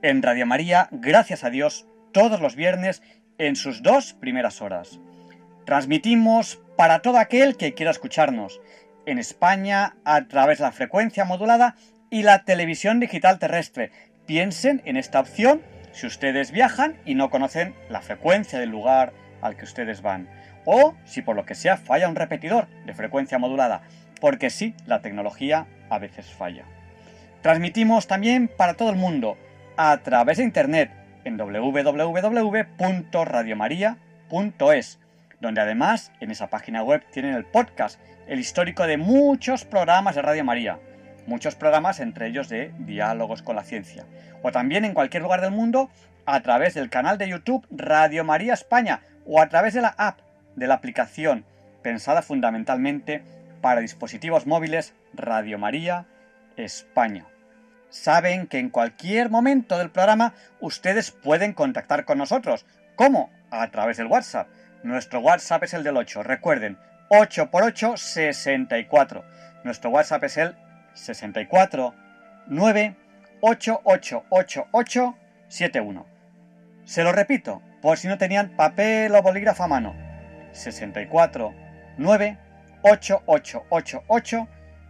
En Radio María, gracias a Dios, todos los viernes en sus dos primeras horas. Transmitimos para todo aquel que quiera escucharnos, en España a través de la frecuencia modulada y la televisión digital terrestre. Piensen en esta opción si ustedes viajan y no conocen la frecuencia del lugar al que ustedes van o si por lo que sea falla un repetidor de frecuencia modulada, porque sí, la tecnología a veces falla. Transmitimos también para todo el mundo a través de internet en www.radiomaria.es, donde además en esa página web tienen el podcast, el histórico de muchos programas de Radio María, muchos programas entre ellos de Diálogos con la Ciencia, o también en cualquier lugar del mundo a través del canal de YouTube Radio María España o a través de la app de la aplicación pensada fundamentalmente para dispositivos móviles Radio María España. Saben que en cualquier momento del programa ustedes pueden contactar con nosotros. ¿Cómo? A través del WhatsApp. Nuestro WhatsApp es el del 8. Recuerden, 8 x 8, 64. Nuestro WhatsApp es el 64 9 71. Se lo repito, por si no tenían papel o bolígrafo a mano. 64 9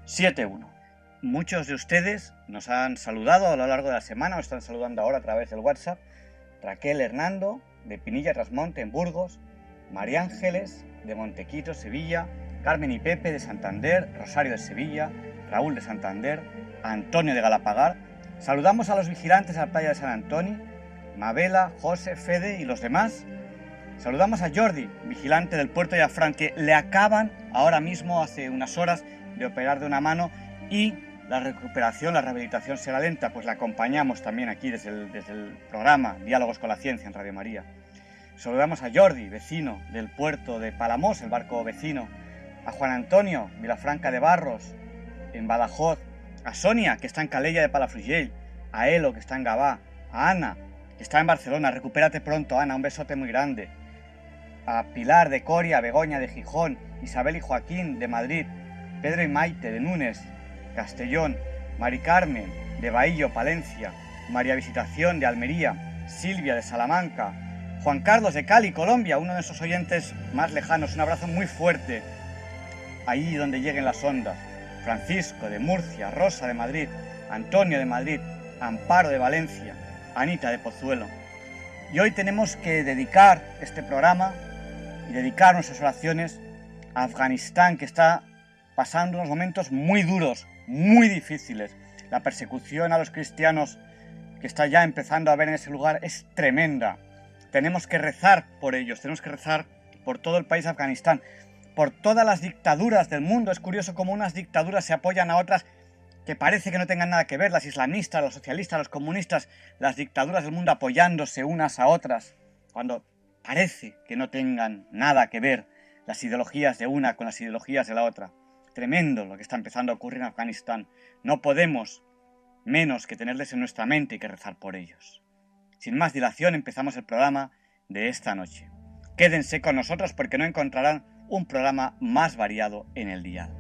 71. Muchos de ustedes nos han saludado a lo largo de la semana, o están saludando ahora a través del WhatsApp. Raquel Hernando, de Pinilla Rasmonte, en Burgos. María Ángeles, de Montequito, Sevilla. Carmen y Pepe, de Santander. Rosario de Sevilla. Raúl de Santander. Antonio de Galapagar. Saludamos a los vigilantes a la playa de San Antonio. Mabela, José, Fede y los demás Saludamos a Jordi, vigilante del puerto de Afran, que le acaban ahora mismo, hace unas horas, de operar de una mano y la recuperación, la rehabilitación será lenta, pues la acompañamos también aquí desde el, programa Diálogos con la Ciencia en Radio María. Saludamos a Jordi, vecino del puerto de Palamos, el barco vecino, a Juan Antonio, Vilafranca de Barros, en Badajoz, a Sonia, que está en Calella de Palafrugell, a Elo, que está en Gabá, a Ana, que está en Barcelona, recupérate pronto, Ana, un besote muy grande, a Pilar de Coria, Begoña de Gijón, Isabel y Joaquín de Madrid, Pedro y Maite de Núñez, Castellón, Mari Carmen de Bahillo, Palencia, María Visitación de Almería, Silvia de Salamanca, Juan Carlos de Cali, Colombia, uno de esos oyentes más lejanos, un abrazo muy fuerte, ahí donde lleguen las ondas, Francisco de Murcia, Rosa de Madrid, Antonio de Madrid, Amparo de Valencia, Anita de Pozuelo. Y hoy tenemos que dedicar este programa y dedicar nuestras oraciones a Afganistán, que está pasando unos momentos muy duros, muy difíciles. La persecución a los cristianos que está ya empezando a ver en ese lugar es tremenda. Tenemos que rezar por ellos, tenemos que rezar por todo el país de Afganistán, por todas las dictaduras del mundo. Es curioso cómo unas dictaduras se apoyan a otras que parece que no tengan nada que ver, las islamistas, los socialistas, los comunistas, las dictaduras del mundo apoyándose unas a otras, cuando parece que no tengan nada que ver las ideologías de una con las ideologías de la otra. Tremendo lo que está empezando a ocurrir en Afganistán. No podemos menos que tenerles en nuestra mente y que rezar por ellos. Sin más dilación empezamos el programa de esta noche. Quédense con nosotros porque no encontrarán un programa más variado en el día.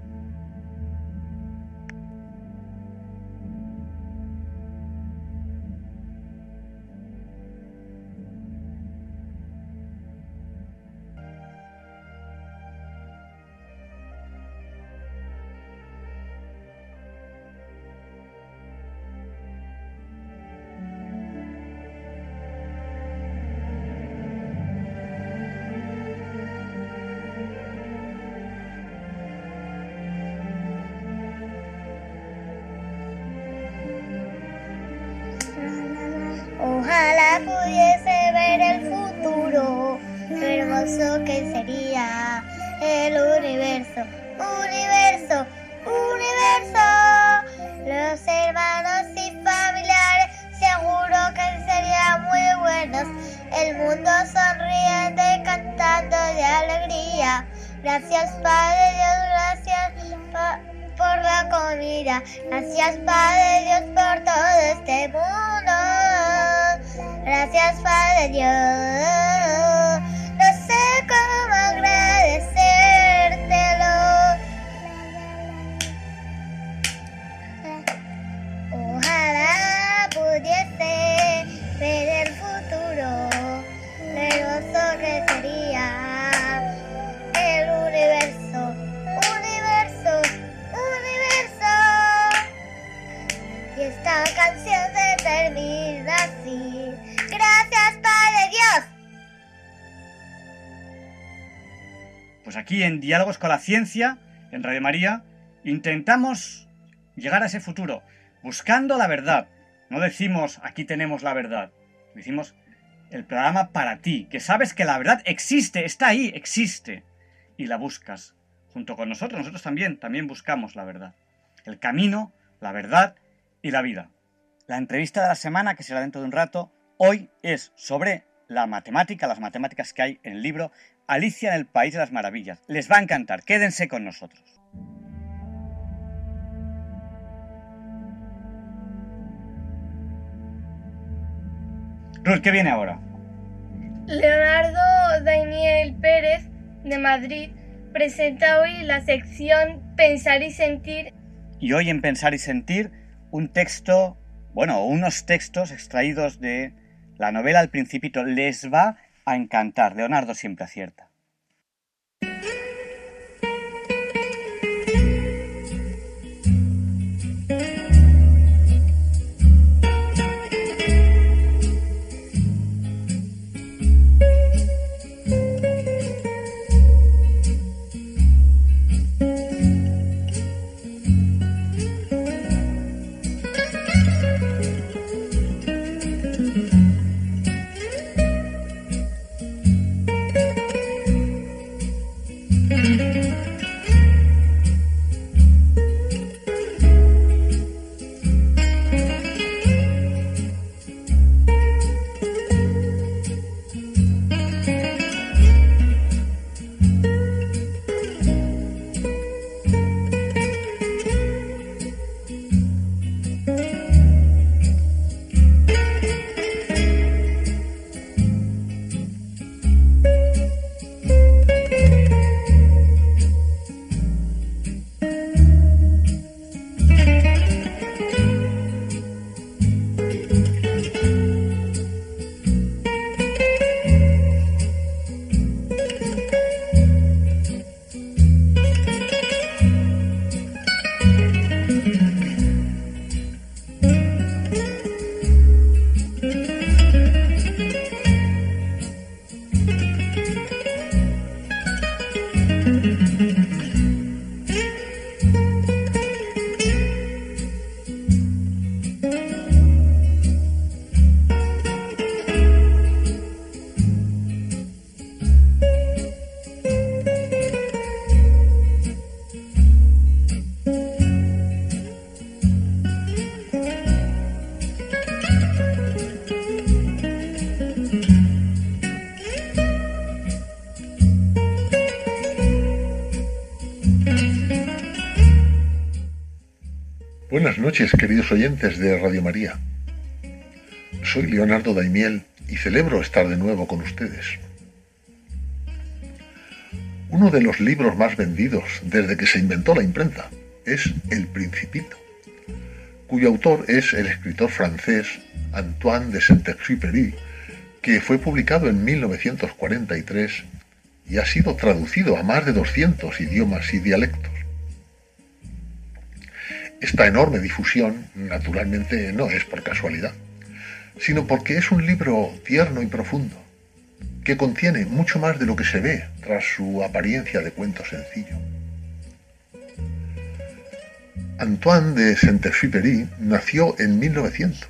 Diálogos con la Ciencia, en Radio María, intentamos llegar a ese futuro, buscando la verdad. No decimos aquí tenemos la verdad, decimos el programa para ti, que sabes que la verdad existe, está ahí, existe, y la buscas. Junto con nosotros, nosotros también, también buscamos la verdad. El camino, la verdad y la vida. La entrevista de la semana, que será dentro de un rato, hoy es sobre la matemática, las matemáticas que hay en el libro Alicia en el País de las Maravillas. Les va a encantar, quédense con nosotros. Ruth, ¿qué viene ahora? Leonardo Daniel Pérez de Madrid presenta hoy la sección Pensar y Sentir. Y hoy en Pensar y Sentir un texto, bueno, unos textos extraídos de la novela El Principito. Les va a encantar. Leonardo siempre acierta. Noches, queridos oyentes de Radio María. Soy Leonardo Daimiel y celebro estar de nuevo con ustedes. Uno de los libros más vendidos desde que se inventó la imprenta es El Principito, cuyo autor es el escritor francés Antoine de Saint-Exupéry, que fue publicado en 1943 y ha sido traducido a más de 200 idiomas y dialectos. Esta enorme difusión, naturalmente, no es por casualidad, sino porque es un libro tierno y profundo, que contiene mucho más de lo que se ve tras su apariencia de cuento sencillo. Antoine de Saint-Exupéry nació en 1900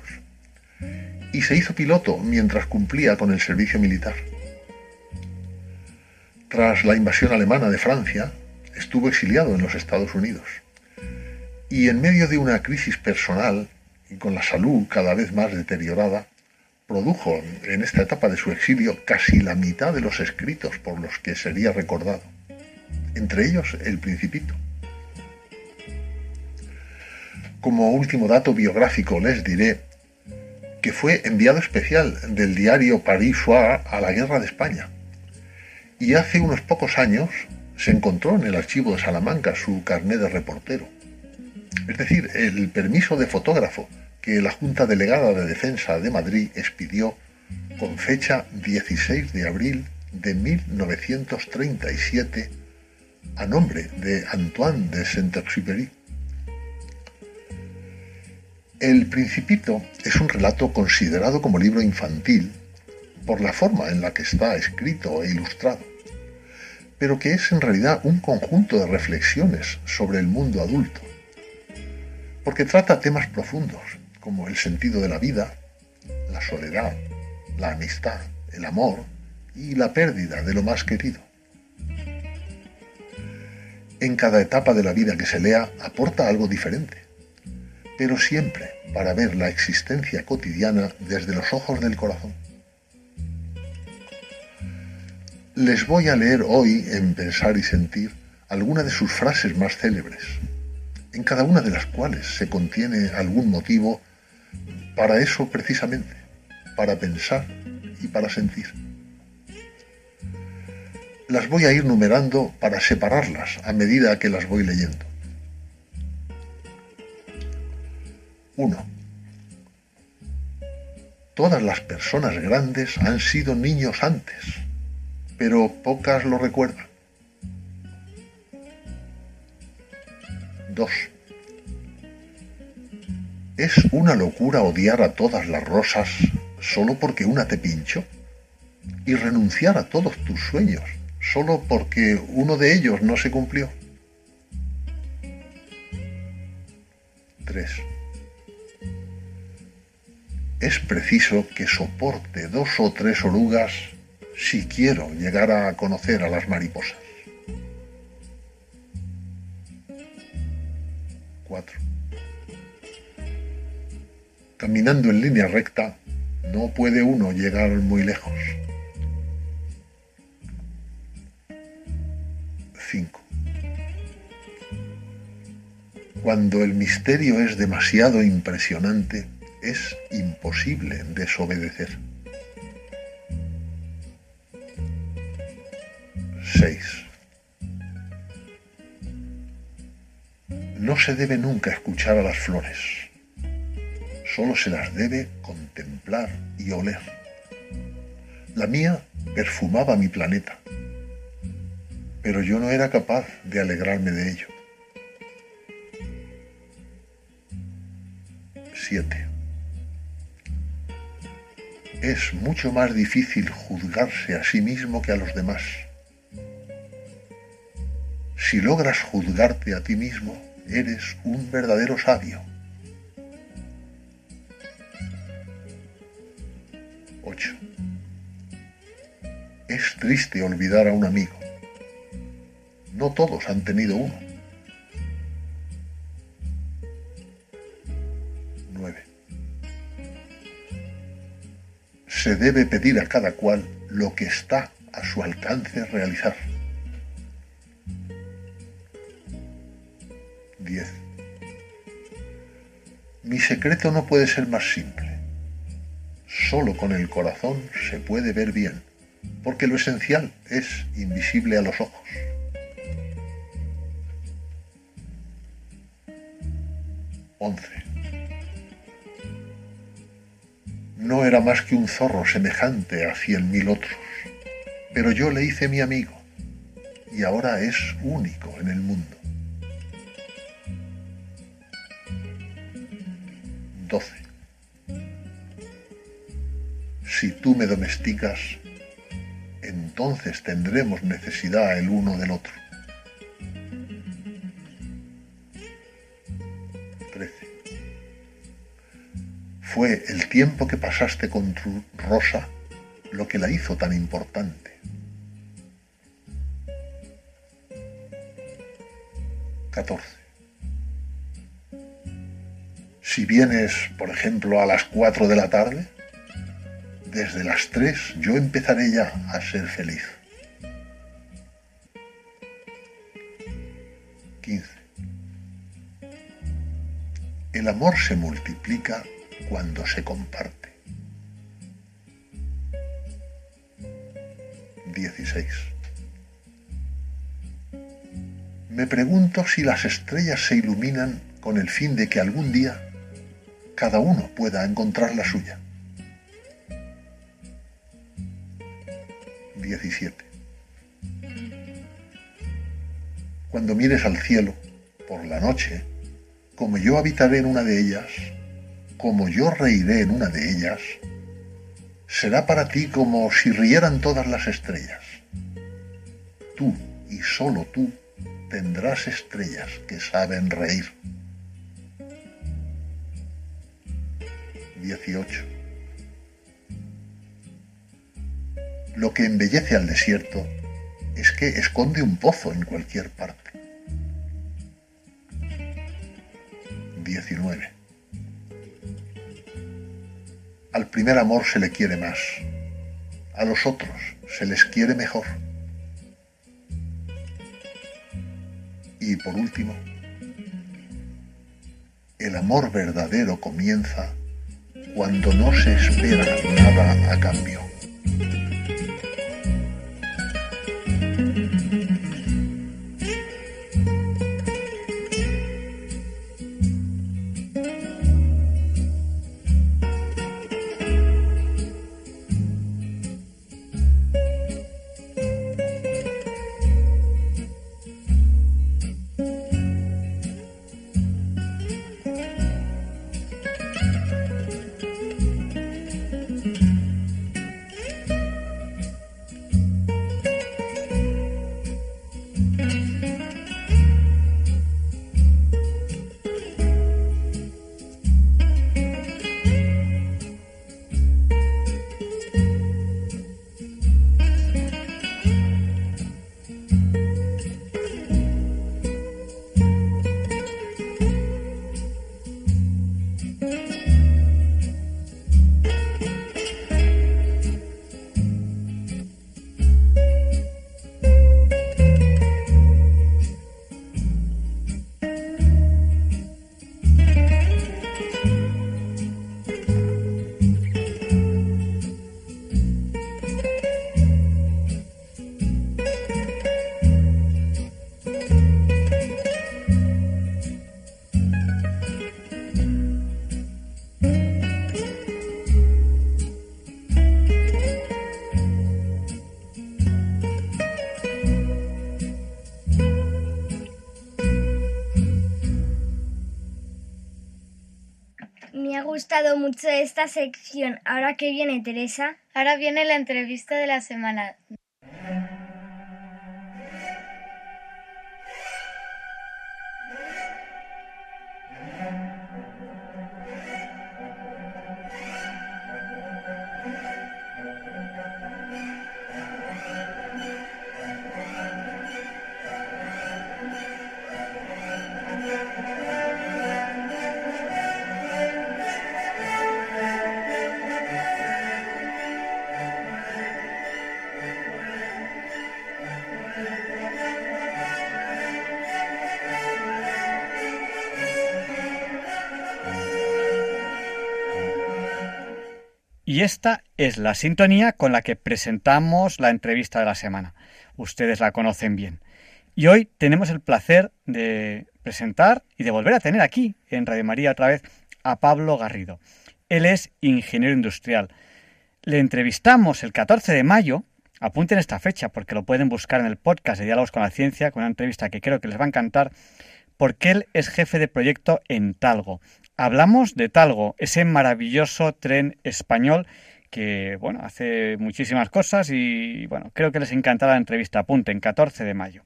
y se hizo piloto mientras cumplía con el servicio militar. Tras la invasión alemana de Francia, estuvo exiliado en los Estados Unidos. Y en medio de una crisis personal y con la salud cada vez más deteriorada, produjo en esta etapa de su exilio casi la mitad de los escritos por los que sería recordado, entre ellos El Principito. Como último dato biográfico les diré que fue enviado especial del diario Paris Soir a la Guerra de España. Y hace unos pocos años se encontró en el archivo de Salamanca su carnet de reportero, es decir, el permiso de fotógrafo que la Junta Delegada de Defensa de Madrid expidió con fecha 16 de abril de 1937 a nombre de Antoine de Saint-Exupéry. El Principito es un relato considerado como libro infantil por la forma en la que está escrito e ilustrado, pero que es en realidad un conjunto de reflexiones sobre el mundo adulto, porque trata temas profundos como el sentido de la vida, la soledad, la amistad, el amor y la pérdida de lo más querido. En cada etapa de la vida que se lea aporta algo diferente pero siempre para ver la existencia cotidiana desde los ojos del corazón. Les voy a leer hoy en Pensar y Sentir algunas de sus frases más célebres, en cada una de las cuales se contiene algún motivo para eso precisamente, para pensar y para sentir. Las voy a ir numerando para separarlas a medida que las voy leyendo. 1. Todas las personas grandes han sido niños antes, pero pocas lo recuerdan. 2. ¿Es una locura odiar a todas las rosas solo porque una te pinchó? Y renunciar a todos tus sueños solo porque uno de ellos no se cumplió. 3 es preciso que soporte dos o tres orugas si quiero llegar a conocer a las mariposas. 4. Caminando en línea recta, no puede uno llegar muy lejos. 5. Cuando el misterio es demasiado impresionante, es imposible desobedecer. 6. No se debe nunca escuchar a las flores, solo se las debe contemplar y oler. La mía perfumaba mi planeta, pero yo no era capaz de alegrarme de ello. 7 es mucho más difícil juzgarse a sí mismo que a los demás. Si logras juzgarte a ti mismo, eres un verdadero sabio. 8. Es triste olvidar a un amigo. No todos han tenido uno. se debe pedir a cada cual lo que está a su alcance realizar. 10. Mi secreto no puede ser más simple. Solo con el corazón se puede ver bien, porque lo esencial es invisible a los ojos. 11. no era más que un zorro semejante a cien mil otros, pero yo le hice mi amigo y ahora es único en el mundo. 12. Si tú me domesticas, entonces tendremos necesidad el uno del otro. 13. fue el tiempo que pasaste con tu Rosa lo que la hizo tan importante. 14. Vienes, por ejemplo, a las 4 de la tarde, desde las 3 yo empezaré ya a ser feliz. 15. El amor se multiplica cuando se comparte. 16. Me pregunto si las estrellas se iluminan con el fin de que algún día cada uno pueda encontrar la suya. 17. Cuando mires al cielo por la noche, como yo habitaré en una de ellas, como yo reiré en una de ellas, será para ti como si rieran todas las estrellas. Tú y solo tú tendrás estrellas que saben reír. 18. Lo que embellece al desierto es que esconde un pozo en cualquier parte. 19. Al primer amor se le quiere más, a los otros se les quiere mejor. Y por último, el amor verdadero comienza cuando no se espera nada a cambio. Mucho esta sección. Ahora que viene Teresa. Ahora viene la entrevista de la semana. Esta es la sintonía con la que presentamos la entrevista de la semana. Ustedes la conocen bien. Y hoy tenemos el placer de presentar y de volver a tener aquí, en Radio María otra vez, a Pablo Garrido. Él es ingeniero industrial. Le entrevistamos el 14 de mayo, apunten esta fecha porque lo pueden buscar en el podcast de Diálogos con la Ciencia, con una entrevista que creo que les va a encantar, porque él es jefe de proyecto en Talgo. Hablamos de Talgo, ese maravilloso tren español que, bueno, hace muchísimas cosas y, bueno, creo que les encantará la entrevista. Apunten, 14 de mayo.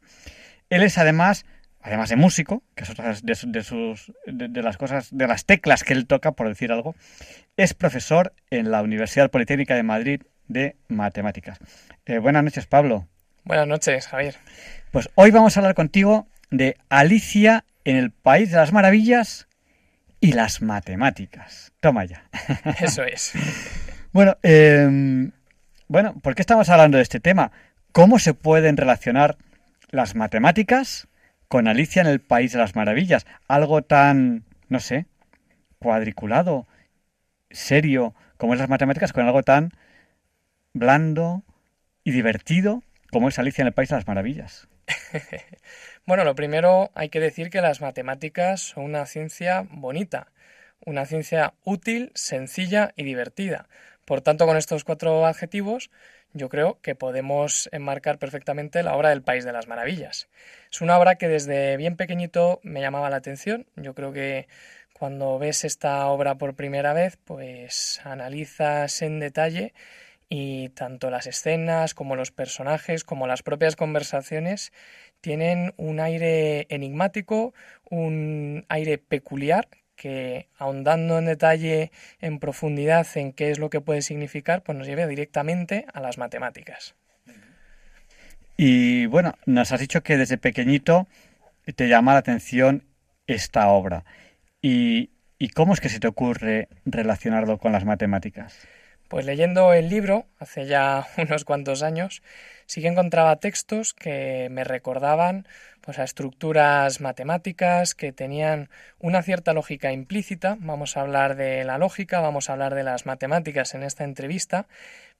Él es además además de músico, que es otra de, su- de sus, de, de las cosas, de las teclas que él toca, por decir algo, es profesor en la Universidad Politécnica de Madrid de Matemáticas. Eh, buenas noches, Pablo. Buenas noches, Javier. Pues hoy vamos a hablar contigo de Alicia en el País de las Maravillas y las matemáticas. Toma ya. Eso es. Bueno, eh, bueno, ¿por qué estamos hablando de este tema? ¿Cómo se pueden relacionar las matemáticas con Alicia en el País de las Maravillas? Algo tan, no sé, cuadriculado, serio, como es las matemáticas, con algo tan blando y divertido como es Alicia en el País de las Maravillas. Bueno, lo primero hay que decir que las matemáticas son una ciencia bonita, una ciencia útil, sencilla y divertida. Por tanto, con estos cuatro adjetivos, yo creo que podemos enmarcar perfectamente la obra del País de las Maravillas. Es una obra que desde bien pequeñito me llamaba la atención. Yo creo que cuando ves esta obra por primera vez, pues analizas en detalle y tanto las escenas como los personajes como las propias conversaciones tienen un aire enigmático, un aire peculiar que ahondando en detalle, en profundidad en qué es lo que puede significar, pues nos lleva directamente a las matemáticas. Y bueno, nos has dicho que desde pequeñito te llama la atención esta obra. ¿Y, y cómo es que se te ocurre relacionarlo con las matemáticas? Pues leyendo el libro, hace ya unos cuantos años, sí que encontraba textos que me recordaban pues, a estructuras matemáticas que tenían una cierta lógica implícita. Vamos a hablar de la lógica, vamos a hablar de las matemáticas en esta entrevista,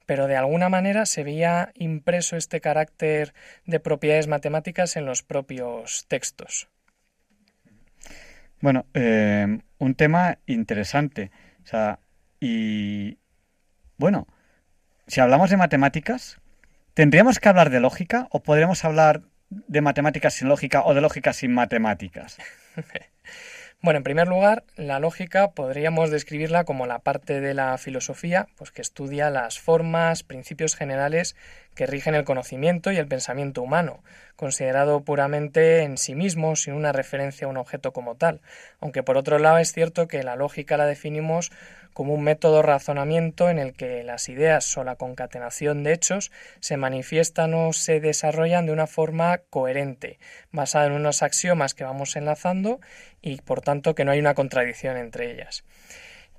pero de alguna manera se veía impreso este carácter de propiedades matemáticas en los propios textos. Bueno, eh, un tema interesante. O sea, y bueno, si hablamos de matemáticas, ¿tendríamos que hablar de lógica o podríamos hablar de matemáticas sin lógica o de lógica sin matemáticas? Bueno, en primer lugar, la lógica podríamos describirla como la parte de la filosofía pues, que estudia las formas, principios generales que rigen el conocimiento y el pensamiento humano, considerado puramente en sí mismo, sin una referencia a un objeto como tal. Aunque por otro lado es cierto que la lógica la definimos como un método de razonamiento en el que las ideas o la concatenación de hechos se manifiestan o se desarrollan de una forma coherente, basada en unos axiomas que vamos enlazando y por tanto que no hay una contradicción entre ellas.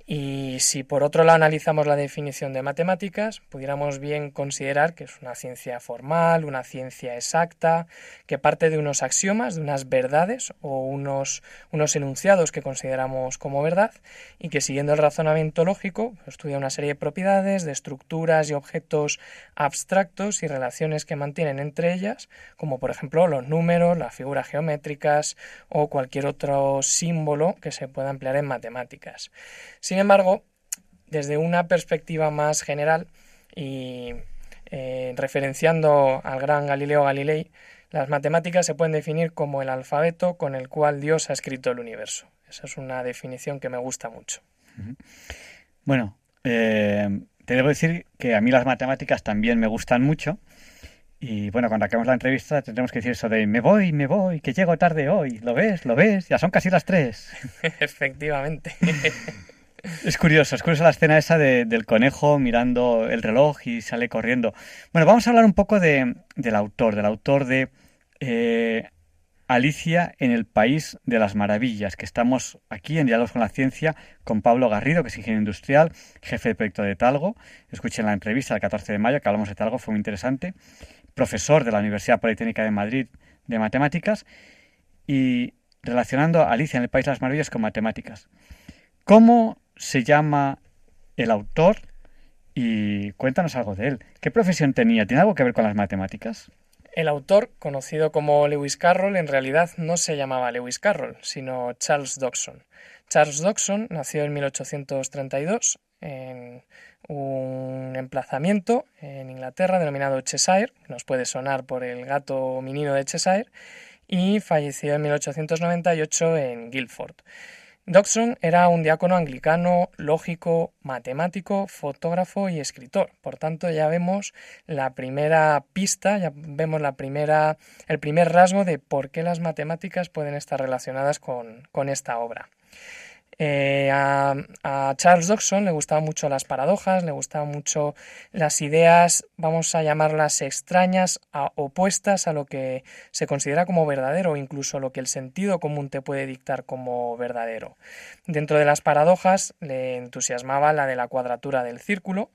Y si por otro lado analizamos la definición de matemáticas, pudiéramos bien considerar que es una ciencia formal, una ciencia exacta, que parte de unos axiomas, de unas verdades o unos, unos enunciados que consideramos como verdad y que siguiendo el razonamiento lógico estudia una serie de propiedades, de estructuras y objetos abstractos y relaciones que mantienen entre ellas, como por ejemplo los números, las figuras geométricas o cualquier otro símbolo que se pueda emplear en matemáticas. Embargo, desde una perspectiva más general y eh, referenciando al gran Galileo Galilei, las matemáticas se pueden definir como el alfabeto con el cual Dios ha escrito el universo. Esa es una definición que me gusta mucho. Bueno, eh, te debo decir que a mí las matemáticas también me gustan mucho. Y bueno, cuando acabemos la entrevista tendremos que decir eso de me voy, me voy, que llego tarde hoy. ¿Lo ves? ¿Lo ves? Ya son casi las tres. Efectivamente. Es curioso, es curiosa la escena esa de- del conejo mirando el reloj y sale corriendo. Bueno, vamos a hablar un poco de, del autor, del autor de eh, Alicia en el País de las Maravillas, que estamos aquí en Diálogos con la Ciencia con Pablo Garrido, que es ingeniero industrial, jefe de proyecto de Talgo. Escuchen la entrevista del 14 de mayo que hablamos de Talgo, fue muy interesante. Profesor de la Universidad Politécnica de Madrid de Matemáticas y relacionando a Alicia en el País de las Maravillas con matemáticas. ¿Cómo se llama el autor? Y cuéntanos algo de él. ¿Qué profesión tenía? ¿Tiene algo que ver con las matemáticas? El autor, conocido como Lewis Carroll, en realidad no se llamaba Lewis Carroll, sino Charles Dodson. Charles Dodson nació en 1832 en un emplazamiento en Inglaterra denominado Cheshire, nos puede sonar por el gato minino de Cheshire, y falleció en 1898 en Guildford. Dodson era un diácono anglicano, lógico, matemático, fotógrafo y escritor. Por tanto, ya vemos la primera pista, ya vemos la primera, el primer rasgo de por qué las matemáticas pueden estar relacionadas con, con esta obra. Eh, a, Charles Dodson le gustaban mucho las paradojas, le gustaban mucho las ideas, vamos a llamarlas extrañas, opuestas a lo que se considera como verdadero incluso lo que el sentido común te puede dictar como verdadero. Dentro de las paradojas le entusiasmaba la de la cuadratura del círculo,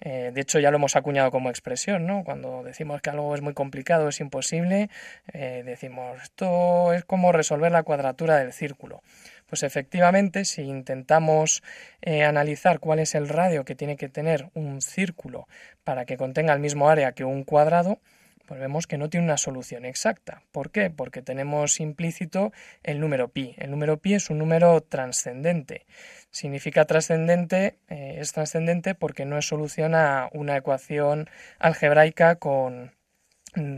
eh, de hecho, ya lo hemos acuñado como expresión, ¿no? Cuando decimos que algo es muy complicado, es imposible, eh, decimos esto es como resolver la cuadratura del círculo. Pues efectivamente, si intentamos eh, analizar cuál es el radio que tiene que tener un círculo para que contenga el mismo área que un cuadrado, pues vemos que no tiene una solución exacta. ¿Por qué? Porque tenemos implícito el número pi. El número pi es un número trascendente. Significa trascendente, eh, es trascendente porque no es solución a una ecuación algebraica con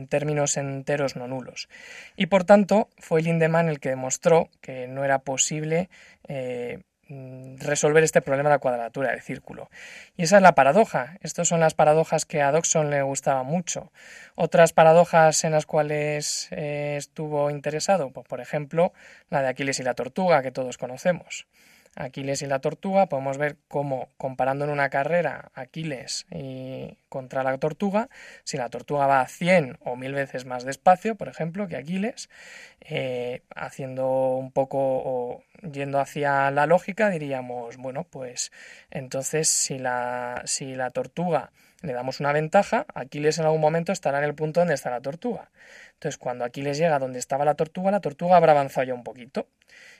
términos enteros no nulos. Y por tanto, fue Lindemann el que demostró que no era posible eh, resolver este problema de la cuadratura del círculo. Y esa es la paradoja. Estas son las paradojas que a Dodson le gustaba mucho. Otras paradojas en las cuales eh, estuvo interesado, pues, por ejemplo, la de Aquiles y la tortuga, que todos conocemos. Aquiles y la tortuga, podemos ver cómo comparando en una carrera Aquiles y contra la tortuga, si la tortuga va a 100 o 1000 veces más despacio, por ejemplo, que Aquiles, eh, haciendo un poco o yendo hacia la lógica, diríamos, bueno, pues entonces si la, si la tortuga le damos una ventaja, Aquiles en algún momento estará en el punto donde está la tortuga. Entonces, cuando Aquiles llega donde estaba la tortuga, la tortuga habrá avanzado ya un poquito.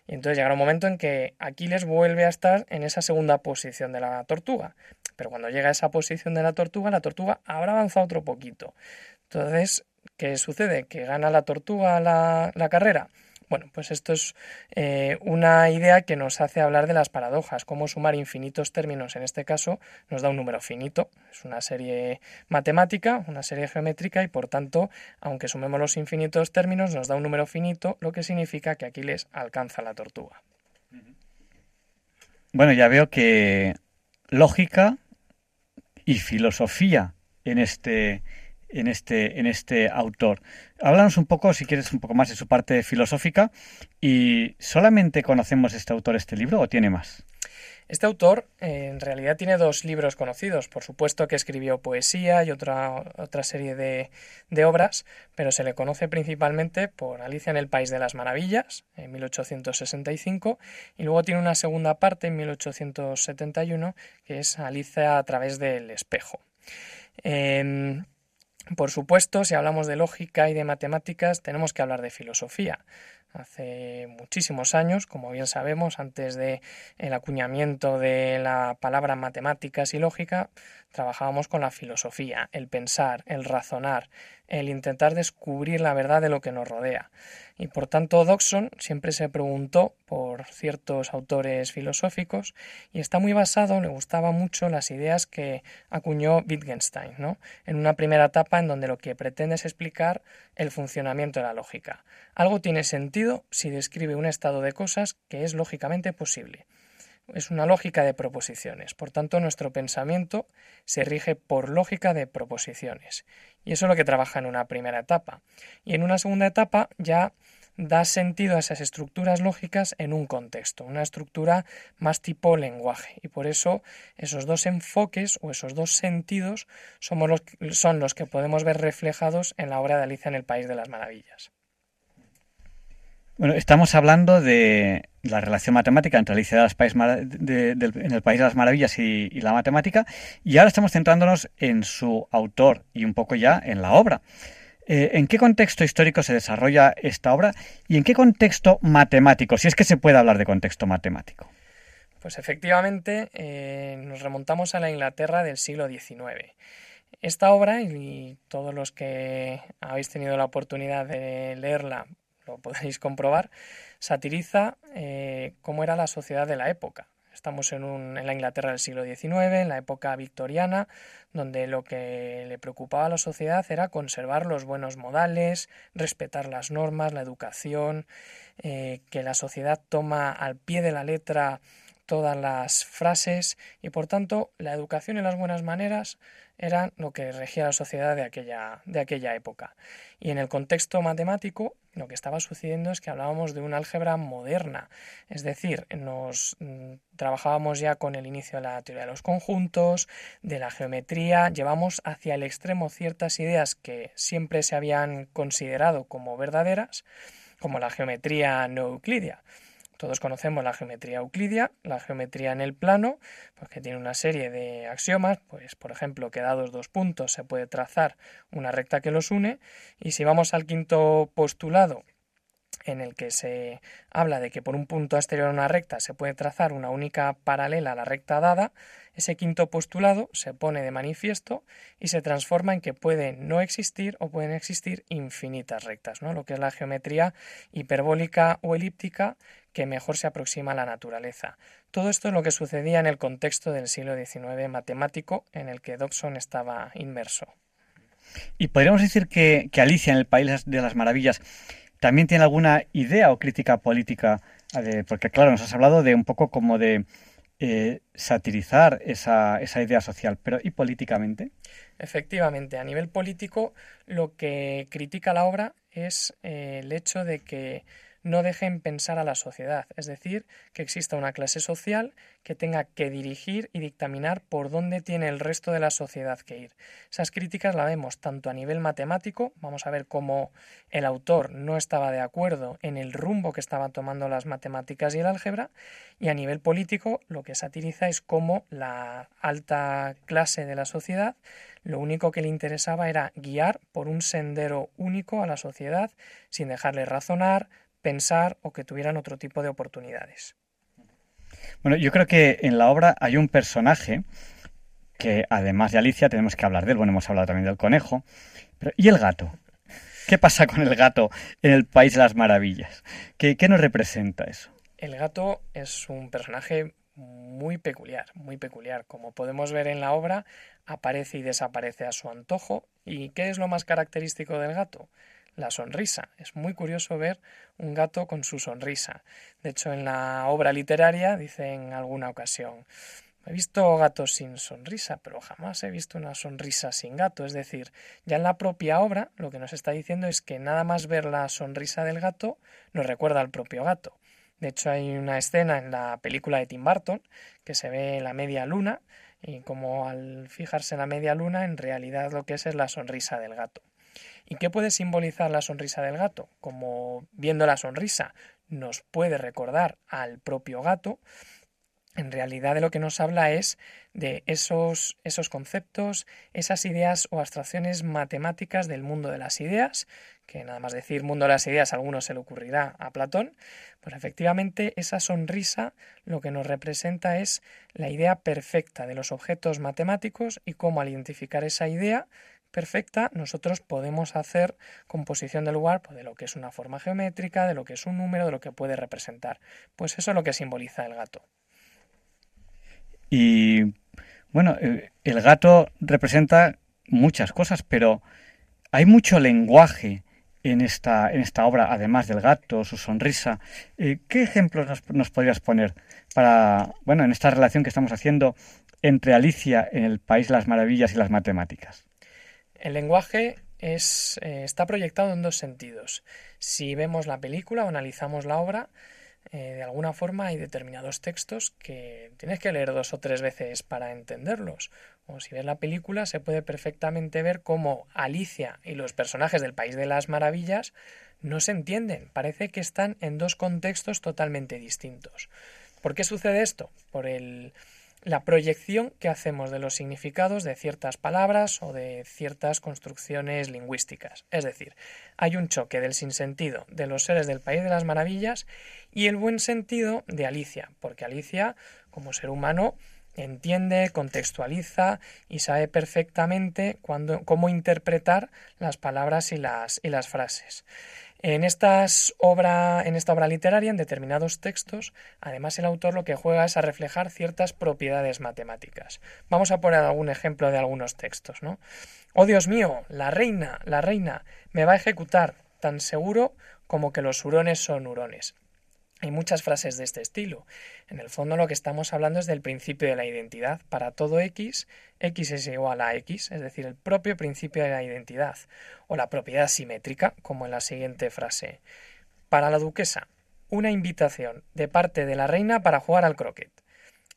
Y entonces llegará un momento en que Aquiles vuelve a estar en esa segunda posición de la tortuga. Pero cuando llega a esa posición de la tortuga, la tortuga habrá avanzado otro poquito. Entonces, ¿qué sucede? ¿Que gana la tortuga la, la carrera? Bueno, pues esto es eh, una idea que nos hace hablar de las paradojas, cómo sumar infinitos términos, en este caso, nos da un número finito, es una serie matemática, una serie geométrica y por tanto, aunque sumemos los infinitos términos, nos da un número finito, lo que significa que Aquiles alcanza la tortuga. Bueno, ya veo que lógica y filosofía en este en este, en este autor. Háblanos un poco, si quieres, un poco más de su parte filosófica. ¿Y solamente conocemos este autor, este libro, o tiene más? Este autor en realidad tiene dos libros conocidos. Por supuesto que escribió poesía y otra, otra serie de, de, obras, pero se le conoce principalmente por Alicia en el País de las Maravillas, en 1865, y luego tiene una segunda parte en 1871, que es Alicia a través del espejo. Por supuesto, si hablamos de lógica y de matemáticas, tenemos que hablar de filosofía. Hace muchísimos años, como bien sabemos, antes del el acuñamiento de la palabra matemáticas y lógica, trabajábamos con la filosofía, el pensar, el razonar, el intentar descubrir la verdad de lo que nos rodea. Y por tanto, Dodson siempre se preguntó por ciertos autores filosóficos y está muy basado, le gustaba mucho las ideas que acuñó Wittgenstein, ¿no? en una primera etapa en donde lo que pretende es explicar el funcionamiento de la lógica. Algo tiene sentido si describe un estado de cosas que es lógicamente posible es una lógica de proposiciones. Por tanto, nuestro pensamiento se rige por lógica de proposiciones. Y eso es lo que trabaja en una primera etapa. Y en una segunda etapa ya da sentido a esas estructuras lógicas en un contexto, una estructura más tipo lenguaje. Y por eso esos dos enfoques o esos dos sentidos somos los, son los que podemos ver reflejados en la obra de Alicia en el País de las Maravillas. Bueno, estamos hablando de la relación matemática entre Alicia en el País de las Maravillas y, la matemática, y ahora estamos centrándonos en su autor y un poco ya en la obra. Eh, ¿En qué contexto histórico se desarrolla esta obra y en qué contexto matemático, si es que se puede hablar de contexto matemático? Pues efectivamente eh, nos remontamos a la Inglaterra del siglo XIX. Esta obra, y todos los que habéis tenido la oportunidad de leerla lo podéis comprobar, satiriza eh, cómo era la sociedad de la época. Estamos en, un, en la Inglaterra del siglo XIX, en la época victoriana, donde lo que le preocupaba a la sociedad era conservar los buenos modales, respetar las normas, la educación, eh, que la sociedad toma al pie de la letra todas las frases y por tanto la educación y las buenas maneras eran lo que regía la sociedad de aquella, de aquella época. Y en el contexto matemático lo que estaba sucediendo es que hablábamos de una álgebra moderna, es decir, nos mm, trabajábamos ya con el inicio de la teoría de los conjuntos, de la geometría, llevamos hacia el extremo ciertas ideas que siempre se habían considerado como verdaderas, como la geometría no euclidia. Todos conocemos la geometría euclidia, la geometría en el plano, pues que tiene una serie de axiomas, pues por ejemplo que dados dos puntos se puede trazar una recta que los une, y si vamos al quinto postulado, en el que se habla de que por un punto exterior a una recta se puede trazar una única paralela a la recta dada, ese quinto postulado se pone de manifiesto y se transforma en que puede no existir o pueden existir infinitas rectas, ¿no? lo que es la geometría hiperbólica o elíptica que mejor se aproxima a la naturaleza. Todo esto es lo que sucedía en el contexto del siglo XIX matemático en el que Dobson estaba inmerso. Y podríamos decir que, que Alicia en el País de las Maravillas también tiene alguna idea o crítica política, porque claro, nos has hablado de un poco como de eh, satirizar esa, esa, idea social, pero ¿y políticamente? Efectivamente, a nivel político lo que critica la obra es eh, el hecho de que no dejen pensar a la sociedad, es decir, que exista una clase social que tenga que dirigir y dictaminar por dónde tiene el resto de la sociedad que ir. Esas críticas la vemos tanto a nivel matemático, vamos a ver cómo el autor no estaba de acuerdo en el rumbo que estaban tomando las matemáticas y el álgebra, y a nivel político lo que satiriza es cómo la alta clase de la sociedad lo único que le interesaba era guiar por un sendero único a la sociedad sin dejarle razonar, pensar o que tuvieran otro tipo de oportunidades. Bueno, yo creo que en la obra hay un personaje que además de Alicia tenemos que hablar de él. Bueno, hemos hablado también del conejo. Pero, ¿Y el gato? ¿Qué pasa con el gato en el País de las Maravillas? ¿Qué, qué nos representa eso? El gato es un personaje muy peculiar, muy peculiar. Como podemos ver en la obra, aparece y desaparece a su antojo. ¿Y qué es lo más característico del gato? La sonrisa. Es muy curioso ver un gato con su sonrisa. De hecho, en la obra literaria dice en alguna ocasión He visto gatos sin sonrisa, pero jamás he visto una sonrisa sin gato. Es decir, ya en la propia obra lo que nos está diciendo es que nada más ver la sonrisa del gato nos recuerda al propio gato. De hecho, hay una escena en la película de Tim Burton que se ve la media luna y como al fijarse en la media luna en realidad lo que es es la sonrisa del gato. ¿Y qué puede simbolizar la sonrisa del gato? Como viendo la sonrisa nos puede recordar al propio gato, en realidad de lo que nos habla es de esos, esos conceptos, esas ideas o abstracciones matemáticas del mundo de las ideas, que nada más decir mundo de las ideas a alguno se le ocurrirá a Platón, pues efectivamente esa sonrisa lo que nos representa es la idea perfecta de los objetos matemáticos y cómo al identificar esa idea perfecta, nosotros podemos hacer composición del lugar pues, de lo que es una forma geométrica, de lo que es un número, de lo que puede representar. Pues eso es lo que simboliza el gato. Y bueno, eh, el gato representa muchas cosas, pero hay mucho lenguaje en esta, en esta obra, además del gato, su sonrisa. Eh, ¿Qué ejemplos nos, nos, podrías poner para, bueno, en esta relación que estamos haciendo entre Alicia en el País de las Maravillas y las matemáticas? El lenguaje eh, está proyectado en dos sentidos. Si vemos la película o analizamos la obra, eh, de alguna forma hay determinados textos que tienes que leer dos o tres veces para entenderlos. O si ves la película se puede perfectamente ver cómo Alicia y los personajes del País de las Maravillas no se entienden. Parece que están en dos contextos totalmente distintos. ¿Por qué sucede esto? Por el la proyección que hacemos de los significados de ciertas palabras o de ciertas construcciones lingüísticas. Es decir, hay un choque del sinsentido de los seres del País de las Maravillas y el buen sentido de Alicia, porque Alicia, como ser humano, entiende, contextualiza y sabe perfectamente cómo interpretar las palabras y las, y las frases. En, estas en esta obra literaria, en determinados textos, además el autor lo que juega es a reflejar ciertas propiedades matemáticas. Vamos a poner algún ejemplo de algunos textos, ¿no? Oh Dios mío, la reina, la reina, me va a ejecutar tan seguro como que los hurones son hurones. Hay muchas frases de este estilo. En el fondo lo que estamos hablando es del principio de la identidad. Para todo x, x es igual a x, es decir, el propio principio de la identidad, o la propiedad simétrica, como en la siguiente frase. Para la duquesa, una invitación de parte de la reina para jugar al croquet.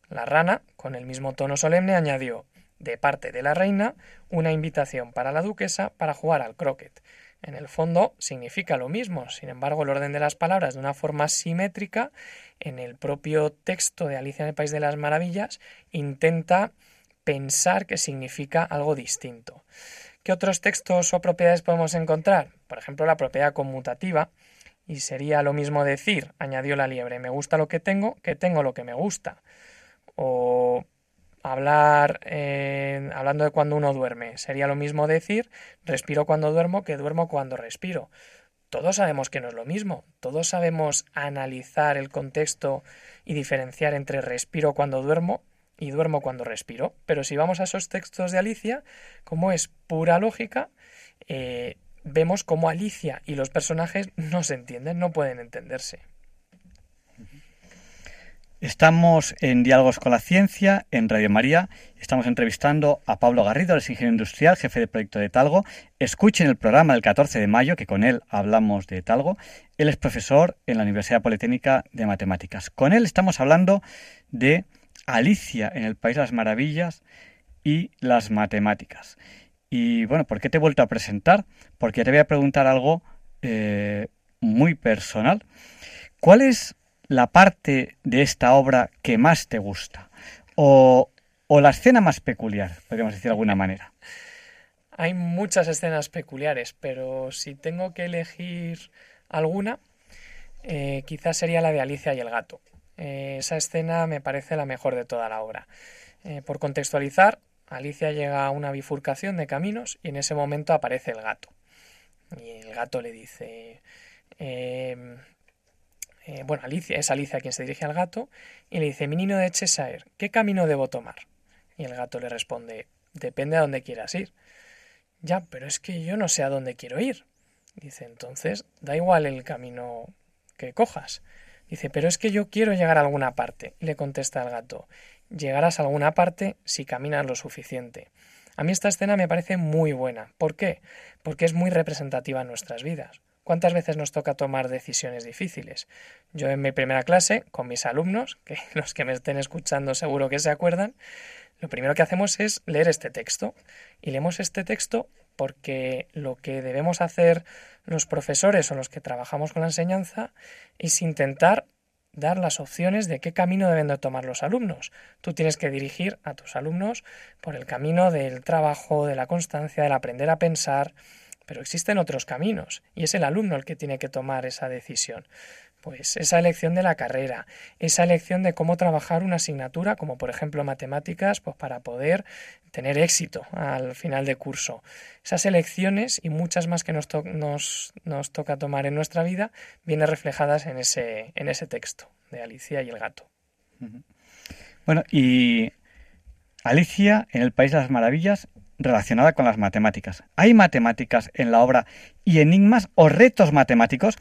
La rana, con el mismo tono solemne, añadió de parte de la reina una invitación para la duquesa para jugar al croquet. En el fondo significa lo mismo, sin embargo el orden de las palabras de una forma simétrica en el propio texto de Alicia en el País de las Maravillas intenta pensar que significa algo distinto. ¿Qué otros textos o propiedades podemos encontrar? Por ejemplo, la propiedad conmutativa, y sería lo mismo decir, añadió la liebre, me gusta lo que tengo, que tengo lo que me gusta. O hablar eh, hablando de cuando uno duerme. Sería lo mismo decir respiro cuando duermo que duermo cuando respiro. Todos sabemos que no es lo mismo. Todos sabemos analizar el contexto y diferenciar entre respiro cuando duermo y duermo cuando respiro. Pero si vamos a esos textos de Alicia, como es pura lógica, eh, vemos cómo Alicia y los personajes no se entienden, no pueden entenderse. Estamos en Diálogos con la Ciencia, en Radio María. Estamos entrevistando a Pablo Garrido, el ingeniero industrial, jefe de proyecto de Talgo. Escuchen el programa del 14 de mayo, que con él hablamos de Talgo. Él es profesor en la Universidad Politécnica de Matemáticas. Con él estamos hablando de Alicia en el País de las Maravillas y las matemáticas. Y bueno, ¿por qué te he vuelto a presentar? Porque te voy a preguntar algo eh, muy personal. ¿Cuál es la parte de esta obra que más te gusta? O, la escena más peculiar, podríamos decir de alguna manera. Hay muchas escenas peculiares, pero si tengo que elegir alguna, eh, quizás sería la de Alicia y el gato. Eh, esa escena me parece la mejor de toda la obra. Eh, por contextualizar, Alicia llega a una bifurcación de caminos y en ese momento aparece el gato. Y el gato le dice, eh, bueno, Alicia, es Alicia quien se dirige al gato y le dice, mi niño de Cheshire, ¿qué camino debo tomar? Y el gato le responde, depende a dónde quieras ir. Ya, pero es que yo no sé a dónde quiero ir. Dice, entonces, da igual el camino que cojas. Dice, pero es que yo quiero llegar a alguna parte. Y le contesta el gato, llegarás a alguna parte si caminas lo suficiente. A mí esta escena me parece muy buena. ¿Por qué? Porque es muy representativa en nuestras vidas. ¿Cuántas veces nos toca tomar decisiones difíciles? Yo en mi primera clase, con mis alumnos, que los que me estén escuchando seguro que se acuerdan, lo primero que hacemos es leer este texto. Y leemos este texto porque lo que debemos hacer los profesores o los que trabajamos con la enseñanza es intentar dar las opciones de qué camino deben de tomar los alumnos. Tú tienes que dirigir a tus alumnos por el camino del trabajo, de la constancia, del aprender a pensar, pero existen otros caminos y es el alumno el que tiene que tomar esa decisión. Pues esa elección de la carrera, esa elección de cómo trabajar una asignatura, como por ejemplo matemáticas, pues para poder tener éxito al final de curso. Esas elecciones y muchas más que nos, nos, toca tomar en nuestra vida vienen reflejadas en ese texto de Alicia y el gato. Bueno, y Alicia en el País de las Maravillas relacionada con las matemáticas. Hay matemáticas en la obra y enigmas o retos matemáticos.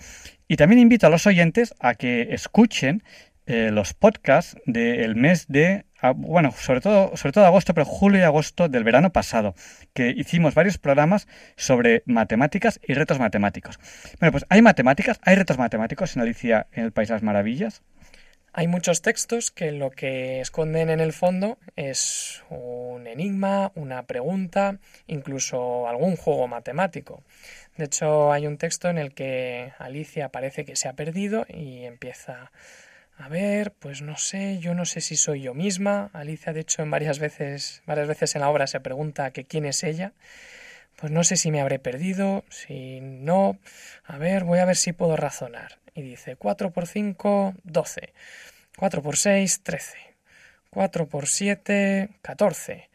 Y también invito a los oyentes a que escuchen eh, los podcasts del mes de, ah, bueno, sobre todo, sobre todo agosto, pero julio y agosto del verano pasado, que hicimos varios programas sobre matemáticas y retos matemáticos. Bueno, pues hay matemáticas, hay retos matemáticos en Alicia en el País de las Maravillas. Hay muchos textos que lo que esconden en el fondo es un enigma, una pregunta, incluso algún juego matemático. De hecho, hay un texto en el que Alicia parece que se ha perdido y empieza a ver, pues no sé, yo no sé si soy yo misma. Alicia, de hecho, en varias veces, varias veces en la obra se pregunta que quién es ella. Pues no sé si me habré perdido, si no. A ver, voy a ver si puedo razonar. Y dice 4 por 5, 12. 4 por 6, 13. 4 por 7, 14.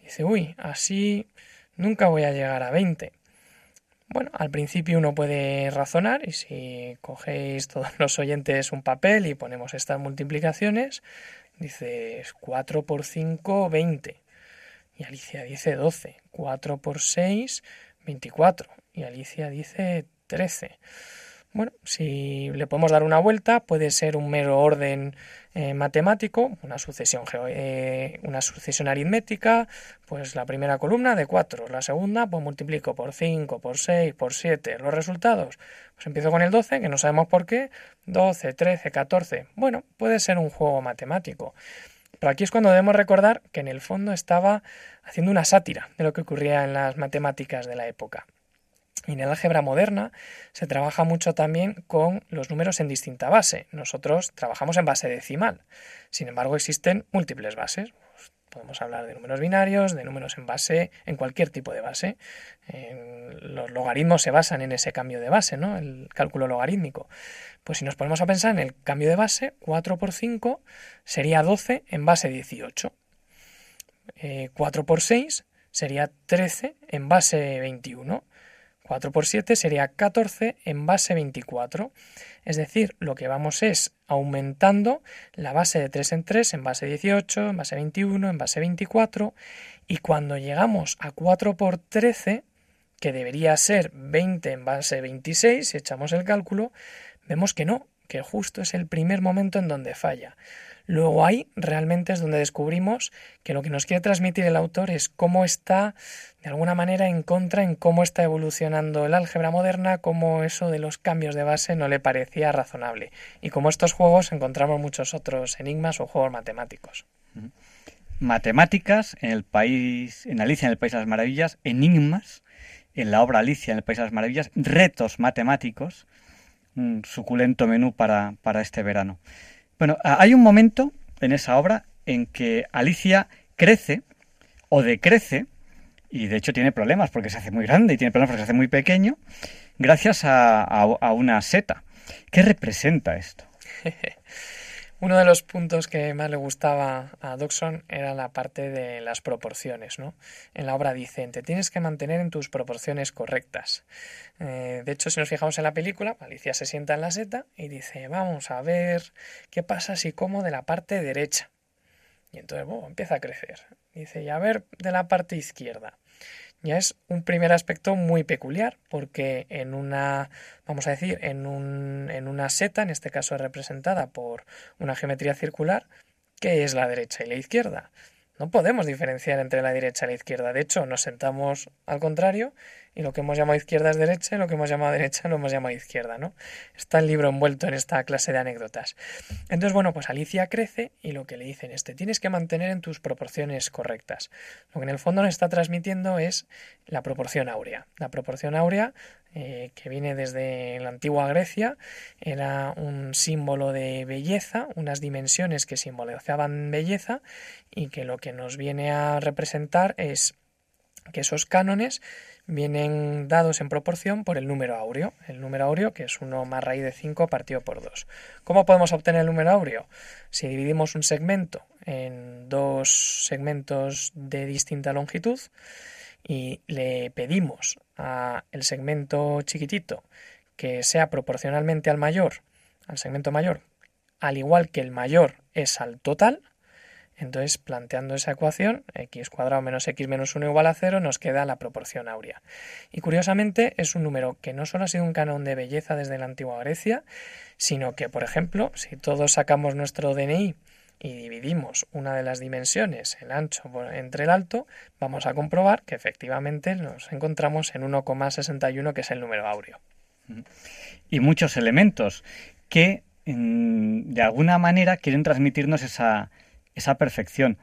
Dice, uy, así nunca voy a llegar a 20. Bueno, al principio uno puede razonar y si cogéis todos los oyentes un papel y ponemos estas multiplicaciones, dices 4 por 5, 20. Y Alicia dice 12. 4 por 6, 24. Y Alicia dice 13. Bueno, si le podemos dar una vuelta, puede ser un mero orden eh, matemático, una sucesión, eh, una sucesión aritmética, pues la primera columna de 4, la segunda pues multiplico por 5, por 6, por 7. Los resultados, pues empiezo con el 12, que no sabemos por qué, 12, 13, 14. Bueno, puede ser un juego matemático. Pero aquí es cuando debemos recordar que en el fondo estaba haciendo una sátira de lo que ocurría en las matemáticas de la época. Y en el álgebra moderna se trabaja mucho también con los números en distinta base. Nosotros trabajamos en base decimal. Sin embargo, existen múltiples bases. Podemos hablar de números binarios, de números en base, en cualquier tipo de base. los logaritmos se basan en ese cambio de base, ¿no? El cálculo logarítmico. Pues si nos ponemos a pensar en el cambio de base, 4 por 5 sería 12 en base 18. 4 eh, por 6 sería 13 en base 21. 4 por 7 sería 14 en base 24. Es decir, lo que vamos es aumentando la base de 3 en 3 en base 18, en base 21, en base 24. Y cuando llegamos a 4 por 13, que debería ser 20 en base 26, si echamos el cálculo, vemos que no, que justo es el primer momento en donde falla. Luego ahí realmente es donde descubrimos que lo que nos quiere transmitir el autor es cómo está de alguna manera en contra en cómo está evolucionando el álgebra moderna, cómo eso de los cambios de base no le parecía razonable y como estos juegos encontramos muchos otros enigmas o juegos matemáticos. Matemáticas en el país, en Alicia en el País de las Maravillas, enigmas en la obra Alicia en el País de las Maravillas, retos matemáticos, un suculento menú para, para este verano. Bueno, hay un momento en esa obra en que Alicia crece o decrece, y de hecho tiene problemas porque se hace muy grande y tiene problemas porque se hace muy pequeño, gracias a, a una seta. ¿Qué representa esto? Uno de los puntos que más le gustaba a Dodson era la parte de las proporciones. ¿no? En la obra dice, te tienes que mantener en tus proporciones correctas. Eh, de hecho, si nos fijamos en la película, Alicia se sienta en la seta y dice, vamos a ver qué pasa si como de la parte derecha. Y entonces empieza a crecer. Dice, y a ver de la parte izquierda ya es un primer aspecto muy peculiar, porque en una, vamos a decir, en, un, en una seta, en este caso representada por una geometría circular, ¿qué es la derecha y la izquierda? No podemos diferenciar entre la derecha y la izquierda. De hecho, nos sentamos al contrario y lo que hemos llamado izquierda es derecha y lo que hemos llamado derecha lo hemos llamado izquierda, ¿no? Está el libro envuelto en esta clase de anécdotas. Entonces, bueno, pues Alicia crece y lo que le dicen es te tienes que mantener en tus proporciones correctas. Lo que en el fondo nos está transmitiendo es la proporción áurea. La proporción áurea eh, que viene desde la antigua Grecia, era un símbolo de belleza, unas dimensiones que simbolizaban belleza y que lo que nos viene a representar es que esos cánones vienen dados en proporción por el número áureo. El número áureo, que es 1 más raíz de 5 partido por 2. ¿Cómo podemos obtener el número áureo? Si dividimos un segmento en dos segmentos de distinta longitud y le pedimos a el segmento chiquitito que sea proporcionalmente al mayor, al segmento mayor, al igual que el mayor es al total, entonces, planteando esa ecuación, x cuadrado menos x menos 1 igual a 0, nos queda la proporción áurea. Y curiosamente es un número que no solo ha sido un canon de belleza desde la antigua Grecia, sino que, por ejemplo, si todos sacamos nuestro DNI y dividimos una de las dimensiones, el ancho entre el alto, vamos a comprobar que efectivamente nos encontramos en 1,61, que es el número áureo. Y muchos elementos que de alguna manera quieren transmitirnos esa, esa perfección.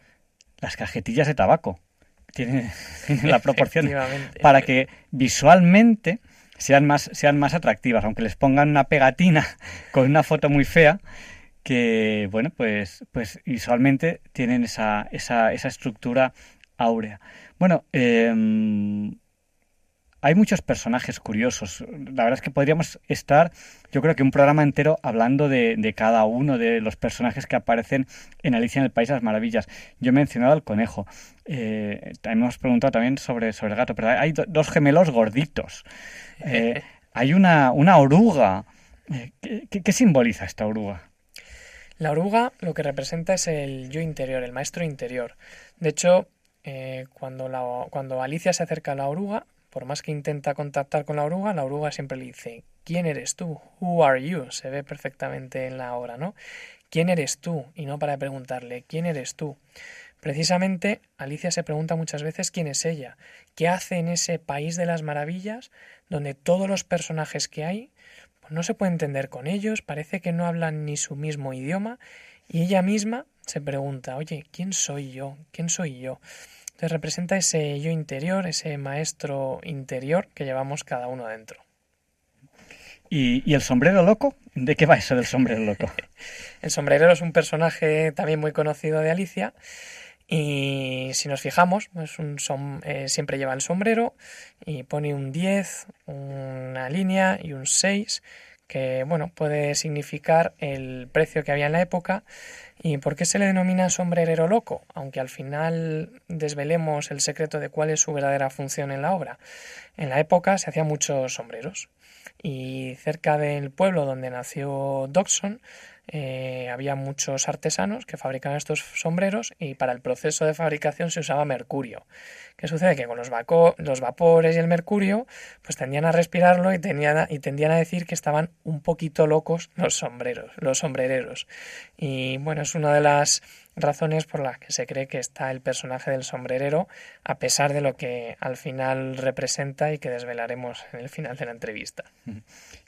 Las cajetillas de tabaco tienen, la proporción para que visualmente sean más, sean más atractivas, aunque les pongan una pegatina con una foto muy fea, que bueno, pues, pues visualmente tienen esa, esa, esa estructura áurea. Bueno, em, hay muchos personajes curiosos. La verdad es que podríamos estar, yo creo que un programa entero hablando de, cada uno de los personajes que aparecen en Alicia en el País de las Maravillas. Yo he mencionado al conejo. Eh, hemos preguntado también sobre, sobre el gato, pero hay dos gemelos gorditos. Eh, hay una, una oruga. Eh, ¿Qué, simboliza esta oruga? La oruga lo que representa es el yo interior, el maestro interior. De hecho, cuando, la, cuando Alicia se acerca a la oruga, por más que intenta contactar con la oruga, la oruga siempre le dice, ¿quién eres tú? Who are you? Se ve perfectamente en la obra, ¿no? ¿Quién eres tú? Y no para preguntarle, ¿quién eres tú? Precisamente Alicia se pregunta muchas veces quién es ella, qué hace en ese país de las maravillas donde todos los personajes que hay pues no se puede entender con ellos, parece que no hablan ni su mismo idioma y ella misma se pregunta, oye, ¿quién soy yo? ¿Quién soy yo? Representa ese yo interior, ese maestro interior que llevamos cada uno dentro. ¿Y, el sombrero loco? ¿De qué va eso del sombrero loco? el sombrerero es un personaje también muy conocido de Alicia. Y si nos fijamos, pues un eh, siempre lleva el sombrero y pone un 10, una línea y un 6 que bueno, puede significar el precio que había en la época. ¿Y por qué se le denomina sombrerero loco? Aunque al final desvelemos el secreto de cuál es su verdadera función en la obra. En la época se hacían muchos sombreros y cerca del pueblo donde nació Dodson eh, había muchos artesanos que fabricaban estos sombreros y para el proceso de fabricación se usaba mercurio. ¿Qué sucede? Que con los, los vapores y el mercurio pues tendían a respirarlo y, tenían y tendían a decir que estaban un poquito locos los sombreros, los sombrereros. Y bueno, es una de las razones por las que se cree que está el personaje del sombrerero, a pesar de lo que al final representa y que desvelaremos en el final de la entrevista.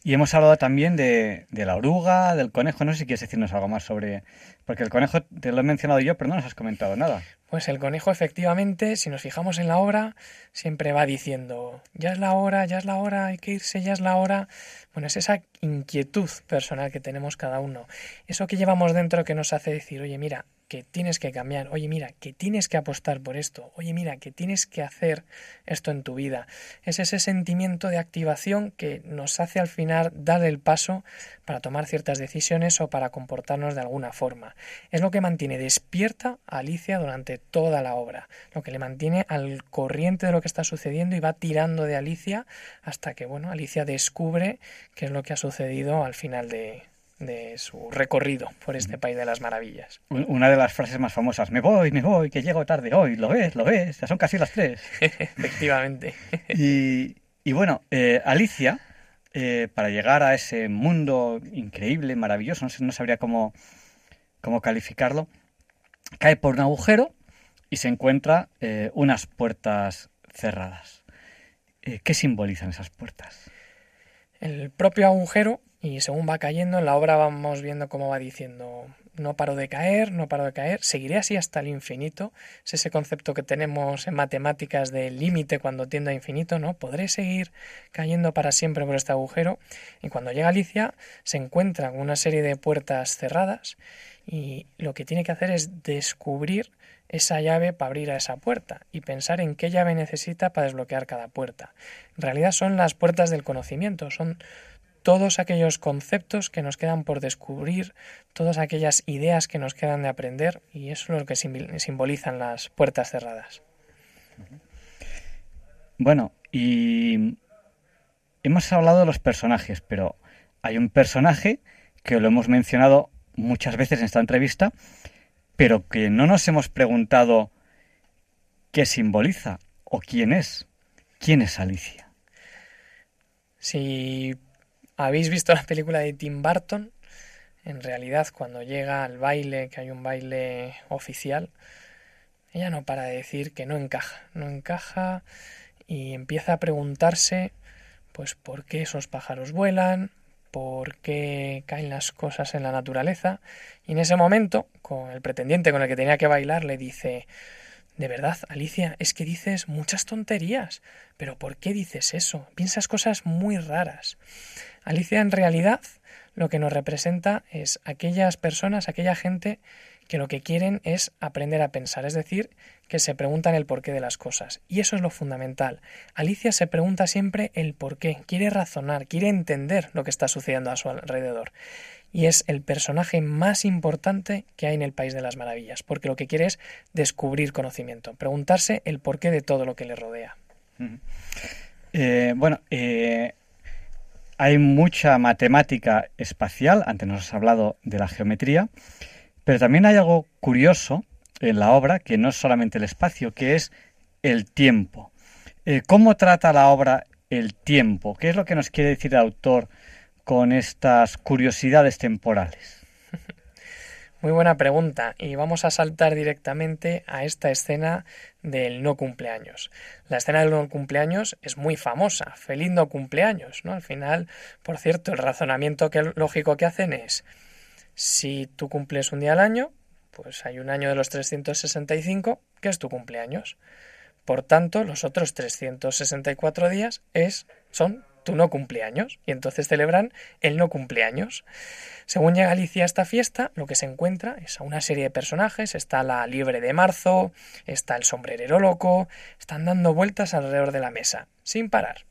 Y hemos hablado también de, de la oruga, del conejo. No sé si quieres decirnos algo más sobre. Porque el conejo te lo he mencionado yo, pero no nos has comentado nada. Pues el conejo, efectivamente, si nos fijamos en la obra, siempre va diciendo: ya es la hora, ya es la hora, hay que irse, ya es la hora. Bueno, es esa inquietud personal que tenemos cada uno. Eso que llevamos dentro que nos hace decir: oye, mira, que tienes que cambiar, oye mira, que tienes que apostar por esto, oye mira, que tienes que hacer esto en tu vida. Es ese sentimiento de activación que nos hace al final dar el paso para tomar ciertas decisiones o para comportarnos de alguna forma. Es lo que mantiene despierta a Alicia durante toda la obra, lo que le mantiene al corriente de lo que está sucediendo y va tirando de Alicia hasta que, bueno, Alicia descubre qué es lo que ha sucedido al final de, de su recorrido por este país de las maravillas. Una de las frases más famosas, me voy, me voy, que llego tarde hoy, lo ves, lo ves, ya son casi las tres. Efectivamente. y, bueno, eh, Alicia, eh, para llegar a ese mundo increíble, maravilloso, no, sabría cómo, cómo calificarlo, cae por un agujero y se encuentra eh, unas puertas cerradas. ¿Qué simbolizan esas puertas? El propio agujero y según va cayendo, en la obra vamos viendo cómo va diciendo no paro de caer, no paro de caer, seguiré así hasta el infinito. Es ese concepto que tenemos en matemáticas del límite cuando tiende a infinito, ¿no? Podré seguir cayendo para siempre por este agujero. Y cuando llega Alicia, se encuentra con una serie de puertas cerradas y lo que tiene que hacer es descubrir esa llave para abrir a esa puerta y pensar en qué llave necesita para desbloquear cada puerta. En realidad son las puertas del conocimiento, son todos aquellos conceptos que nos quedan por descubrir, todas aquellas ideas que nos quedan de aprender, y eso es lo que simbolizan las puertas cerradas. Bueno, y hemos hablado de los personajes, pero hay un personaje que lo hemos mencionado muchas veces en esta entrevista, pero que no nos hemos preguntado qué simboliza o quién es. ¿Quién es Alicia? Si ¿Habéis visto la película de Tim Burton? En realidad, cuando llega al baile, que hay un baile oficial, ella no para de decir que no encaja, no encaja y empieza a preguntarse, pues, por qué esos pájaros vuelan, por qué caen las cosas en la naturaleza. Y en ese momento, con el pretendiente con el que tenía que bailar, le dice, de verdad, Alicia, es que dices muchas tonterías. Pero ¿por qué dices eso? Piensas cosas muy raras. Alicia en realidad lo que nos representa es aquellas personas, aquella gente que lo que quieren es aprender a pensar, es decir, que se preguntan el porqué de las cosas. Y eso es lo fundamental. Alicia se pregunta siempre el porqué, quiere razonar, quiere entender lo que está sucediendo a su alrededor. Y es el personaje más importante que hay en el País de las Maravillas, porque lo que quiere es descubrir conocimiento, preguntarse el porqué de todo lo que le rodea. Eh, bueno, eh, hay mucha matemática espacial, antes nos has hablado de la geometría, pero también hay algo curioso en la obra, que no es solamente el espacio, que es el tiempo. Eh, ¿Cómo trata la obra el tiempo? ¿Qué es lo que nos quiere decir el autor con estas curiosidades temporales? Muy buena pregunta y vamos a saltar directamente a esta escena del no cumpleaños. La escena del no cumpleaños es muy famosa, feliz no cumpleaños, ¿no? Al final, por cierto, el razonamiento que, lógico que hacen es si tú cumples un día al año, pues hay un año de los 365 que es tu cumpleaños. Por tanto, los otros 364 días es, son tu no cumpleaños y entonces celebran el no cumpleaños. Según llega Alicia a esta fiesta, lo que se encuentra es a una serie de personajes. Está la liebre de marzo, está el sombrerero loco, están dando vueltas alrededor de la mesa, sin parar.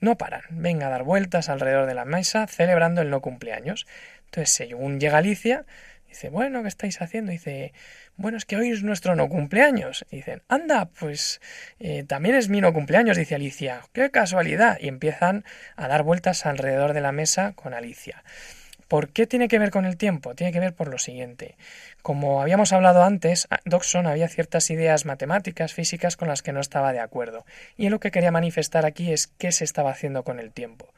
No paran, venga a dar vueltas alrededor de la mesa celebrando el no cumpleaños. Entonces, según llega Alicia, dice, bueno, ¿qué estáis haciendo? Dice, bueno, es que hoy es nuestro no cumpleaños. dicen, anda, pues eh, también es mi no cumpleaños, dice Alicia. ¡Qué casualidad! Y empiezan a dar vueltas alrededor de la mesa con Alicia. ¿Por qué tiene que ver con el tiempo? Tiene que ver por lo siguiente. Como habíamos hablado antes, Dodson había ciertas ideas matemáticas, físicas con las que no estaba de acuerdo. Y lo que quería manifestar aquí es qué se estaba haciendo con el tiempo.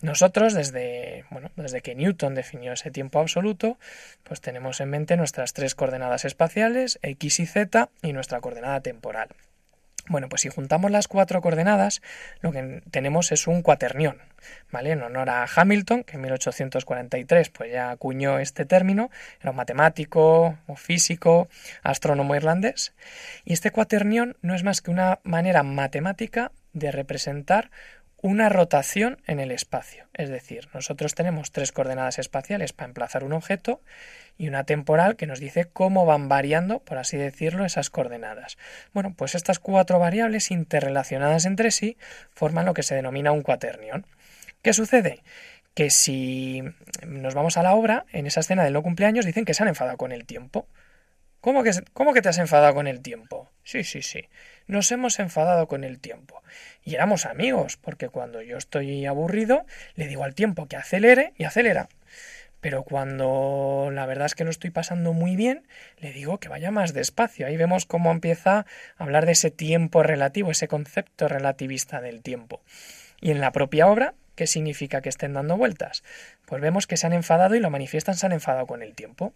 Nosotros, desde, bueno, desde que Newton definió ese tiempo absoluto, pues tenemos en mente nuestras tres coordenadas espaciales, x y z, y nuestra coordenada temporal. Bueno, pues si juntamos las cuatro coordenadas, lo que tenemos es un cuaternión, ¿vale? En honor a Hamilton, que en 1843 pues ya acuñó este término, era un matemático, un físico, astrónomo irlandés, y este cuaternión no es más que una manera matemática de representar una rotación en el espacio. Es decir, nosotros tenemos tres coordenadas espaciales para emplazar un objeto y una temporal que nos dice cómo van variando, por así decirlo, esas coordenadas. Bueno, pues estas cuatro variables interrelacionadas entre sí forman lo que se denomina un cuaternión. ¿Qué sucede? Que si nos vamos a la obra, en esa escena del no cumpleaños dicen que se han enfadado con el tiempo. ¿Cómo que, ¿Cómo que te has enfadado con el tiempo? Sí, sí, sí. Nos hemos enfadado con el tiempo. Y éramos amigos, porque cuando yo estoy aburrido, le digo al tiempo que acelere y acelera. Pero cuando la verdad es que lo estoy pasando muy bien, le digo que vaya más despacio. Ahí vemos cómo empieza a hablar de ese tiempo relativo, ese concepto relativista del tiempo. Y en la propia obra, ¿qué significa que estén dando vueltas? Pues vemos que se han enfadado y lo manifiestan, se han enfadado con el tiempo.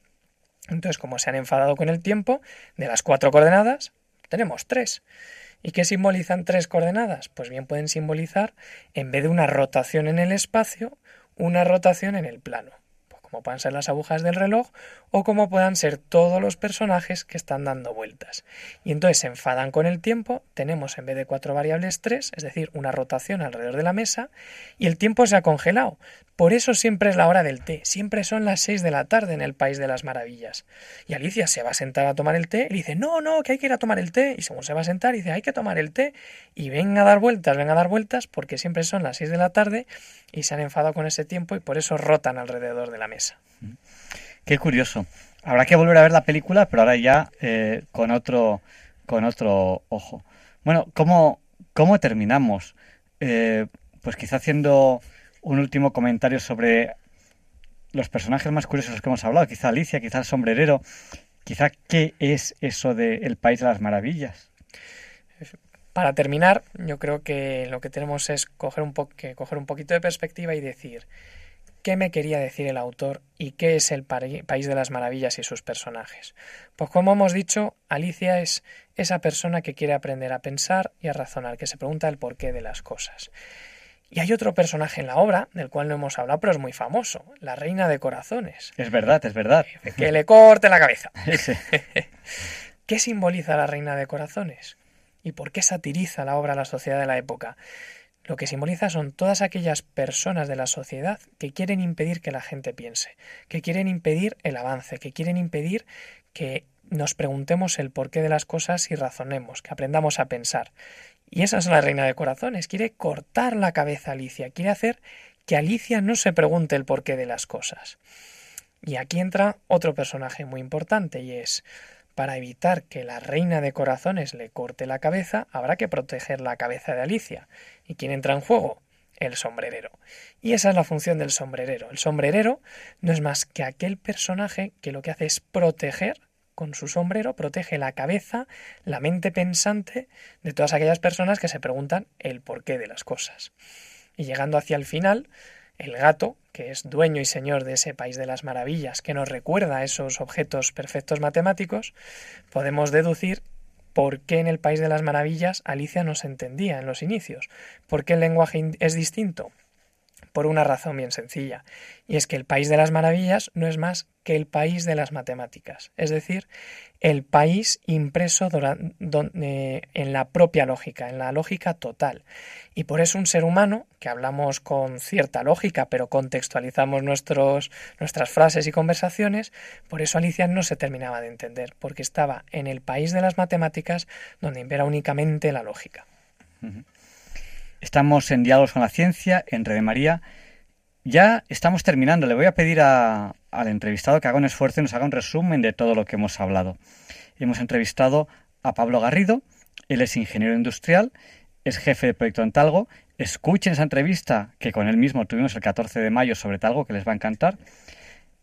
Entonces, como se han enfadado con el tiempo, de las cuatro coordenadas, tenemos tres. ¿Y qué simbolizan tres coordenadas? Pues bien pueden simbolizar, en vez de una rotación en el espacio, una rotación en el plano como puedan ser las agujas del reloj o como puedan ser todos los personajes que están dando vueltas. Y entonces se enfadan con el tiempo, tenemos en vez de cuatro variables tres, es decir, una rotación alrededor de la mesa, y el tiempo se ha congelado. Por eso siempre es la hora del té, siempre son las seis de la tarde en el País de las Maravillas. Y Alicia se va a sentar a tomar el té y dice, no, no, que hay que ir a tomar el té. Y según se va a sentar, dice, hay que tomar el té. Y venga a dar vueltas, venga a dar vueltas, porque siempre son las seis de la tarde y se han enfadado con ese tiempo y por eso rotan alrededor de la mesa. Qué curioso. Habrá que volver a ver la película, pero ahora ya eh, con otro con otro ojo. Bueno, ¿cómo, cómo terminamos? Eh, pues quizá haciendo un último comentario sobre los personajes más curiosos que hemos hablado. Quizá Alicia, quizá el sombrerero. Quizá qué es eso de El País de las Maravillas. Para terminar, yo creo que lo que tenemos es coger un, que coger un poquito de perspectiva y decir qué me quería decir el autor y qué es el País de las Maravillas y sus personajes. Pues como hemos dicho, Alicia es esa persona que quiere aprender a pensar y a razonar, que se pregunta el porqué de las cosas. Y hay otro personaje en la obra, del cual no hemos hablado, pero es muy famoso, la Reina de Corazones. Es verdad, es verdad. Que le corte la cabeza. ¿Qué simboliza la Reina de Corazones? ¿Y por qué satiriza la obra a la sociedad de la época? Lo que simboliza son todas aquellas personas de la sociedad que quieren impedir que la gente piense, que quieren impedir el avance, que quieren impedir que nos preguntemos el porqué de las cosas y razonemos, que aprendamos a pensar. Y esa es la reina de corazones, quiere cortar la cabeza a Alicia, quiere hacer que Alicia no se pregunte el porqué de las cosas. Y aquí entra otro personaje muy importante y es para evitar que la reina de corazones le corte la cabeza, habrá que proteger la cabeza de Alicia. ¿Y quién entra en juego? El sombrerero. Y esa es la función del sombrerero. El sombrerero no es más que aquel personaje que lo que hace es proteger con su sombrero, protege la cabeza, la mente pensante de todas aquellas personas que se preguntan el porqué de las cosas. Y llegando hacia el final, el gato, que es dueño y señor de ese país de las maravillas, que nos recuerda esos objetos perfectos matemáticos, podemos deducir por qué en el país de las maravillas Alicia no se entendía en los inicios, por qué el lenguaje es distinto, por una razón bien sencilla, y es que el país de las maravillas no es más que el país de las matemáticas, es decir, el país impreso en la propia lógica, en la lógica total. Y por eso un ser humano, que hablamos con cierta lógica, pero contextualizamos nuestros, nuestras frases y conversaciones, por eso Alicia no se terminaba de entender, porque estaba en el país de las matemáticas donde impera únicamente la lógica. Estamos en Diálogos con la Ciencia, en Rede María. Ya estamos terminando. Le voy a pedir al entrevistado que haga un esfuerzo y nos haga un resumen de todo lo que hemos hablado. Hemos entrevistado a Pablo Garrido. Él es ingeniero industrial, es jefe de proyecto en Talgo. Escuchen esa entrevista que con él mismo tuvimos el 14 de mayo sobre Talgo, que les va a encantar.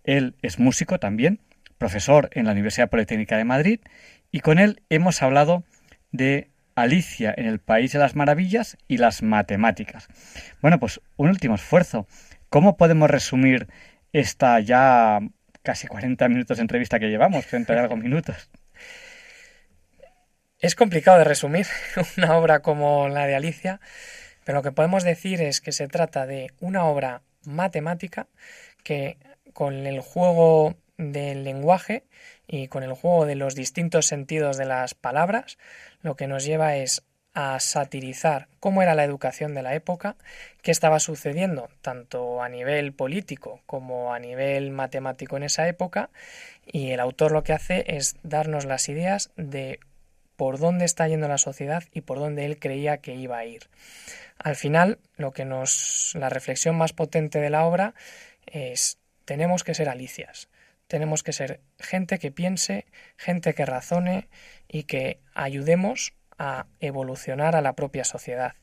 Él es músico también, profesor en la Universidad Politécnica de Madrid, y con él hemos hablado de Alicia en el País de las Maravillas y las matemáticas. Bueno, pues un último esfuerzo. ¿Cómo podemos resumir esta ya casi 40 minutos de entrevista que llevamos, 30 y algo minutos? Es complicado de resumir una obra como la de Alicia, pero lo que podemos decir es que se trata de una obra matemática que con el juego del lenguaje y con el juego de los distintos sentidos de las palabras, lo que nos lleva es a satirizar cómo era la educación de la época, qué estaba sucediendo tanto a nivel político como a nivel matemático en esa época, y el autor lo que hace es darnos las ideas de por dónde está yendo la sociedad y por dónde él creía que iba a ir. Al final, lo que nos la reflexión más potente de la obra es tenemos que ser alicias tenemos que ser gente que piense, gente que razone y que ayudemos a evolucionar a la propia sociedad.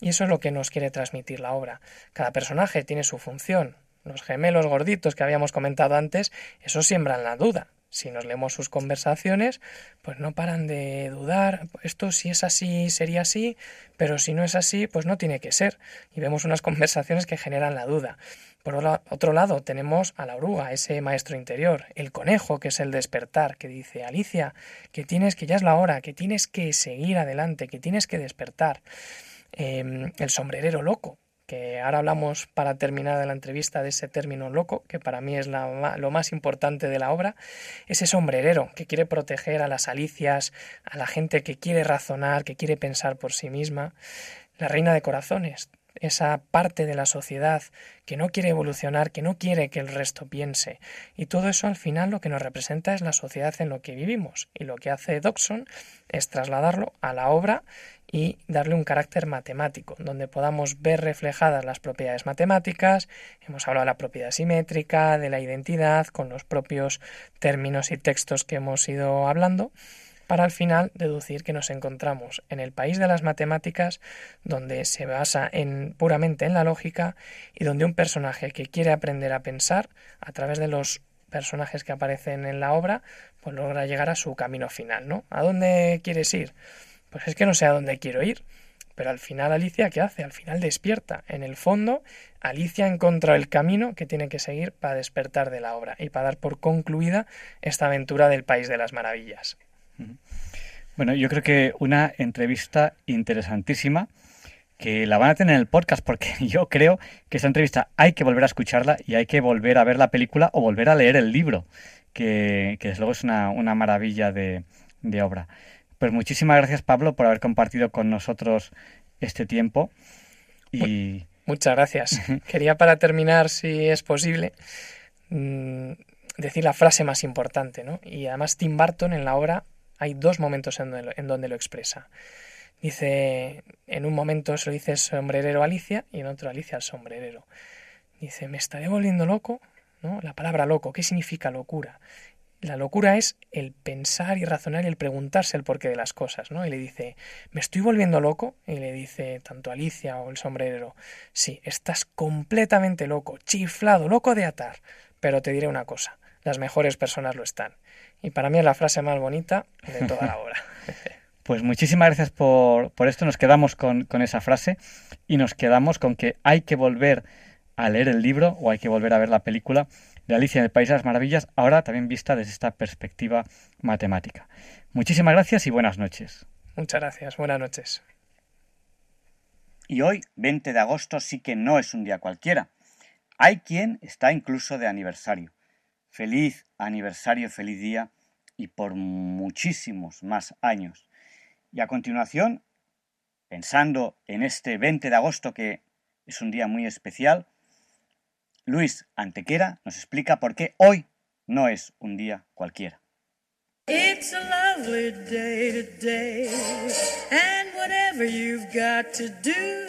Y eso es lo que nos quiere transmitir la obra. Cada personaje tiene su función. Los gemelos gorditos que habíamos comentado antes, eso siembran la duda. Si nos leemos sus conversaciones, pues no paran de dudar, esto si es así sería así, pero si no es así, pues no tiene que ser. Y vemos unas conversaciones que generan la duda. Por otro lado, tenemos a la oruga, ese maestro interior, el conejo, que es el despertar, que dice, Alicia, que tienes, que ya es la hora, que tienes que seguir adelante, que tienes que despertar. Em, el sombrerero loco, que ahora hablamos para terminar de la entrevista de ese término loco, que para mí es lo más importante de la obra, ese sombrerero que quiere proteger a las alicias, a la gente que quiere razonar, que quiere pensar por sí misma, la reina de corazones, esa parte de la sociedad que no quiere evolucionar, que no quiere que el resto piense. Y todo eso al final lo que nos representa es la sociedad en lo que vivimos. Y lo que hace Dockson es trasladarlo a la obra y darle un carácter matemático, donde podamos ver reflejadas las propiedades matemáticas, hemos hablado de la propiedad simétrica, de la identidad, con los propios términos y textos que hemos ido hablando, para al final deducir que nos encontramos en el país de las matemáticas donde se basa en puramente en la lógica y donde un personaje que quiere aprender a pensar a través de los personajes que aparecen en la obra pues logra llegar a su camino final, ¿no? ¿A dónde quieres ir? Pues es que no sé a dónde quiero ir. Pero al final Alicia, ¿qué hace? Al final despierta. En el fondo, Alicia encontrado el camino que tiene que seguir para despertar de la obra y para dar por concluida esta aventura del País de las Maravillas. Bueno, yo creo que una entrevista interesantísima que la van a tener en el podcast porque yo creo que esta entrevista hay que volver a escucharla y hay que volver a ver la película o volver a leer el libro, que, desde luego es una, maravilla de, de, obra. Pues muchísimas gracias Pablo por haber compartido con nosotros este tiempo. Y Muchas gracias. Quería para terminar, si es posible, mm, decir la frase más importante, ¿no? Y además Tim Burton en la obra hay dos momentos en donde, lo- expresa. Dice, en un momento se lo dice sombrerero a Alicia y en otro Alicia al sombrerero. Dice, me estaré volviendo loco, ¿no? La palabra loco, ¿qué significa locura? La locura es el pensar y razonar y el preguntarse el porqué de las cosas, ¿no? Y le dice, ¿me estoy volviendo loco? Y le dice tanto Alicia o el sombrerero, sí, estás completamente loco, chiflado, loco de atar. Pero te diré una cosa, las mejores personas lo están. Y para mí es la frase más bonita de toda la obra. Pues muchísimas gracias por, por esto. Nos quedamos con, con esa frase y nos quedamos con que hay que volver a leer el libro o hay que volver a ver la película de Alicia en el País de las Maravillas, ahora también vista desde esta perspectiva matemática. Muchísimas gracias y buenas noches. Muchas gracias, buenas noches. Y hoy, 20 de agosto, sí que no es un día cualquiera. Hay quien está incluso de aniversario. Feliz aniversario, feliz día y por muchísimos más años. Y a continuación, pensando en este 20 de agosto que es un día muy especial, Luis Antequera nos explica por qué hoy no es un día cualquiera. It's a lovely day today, and whatever you've got to do,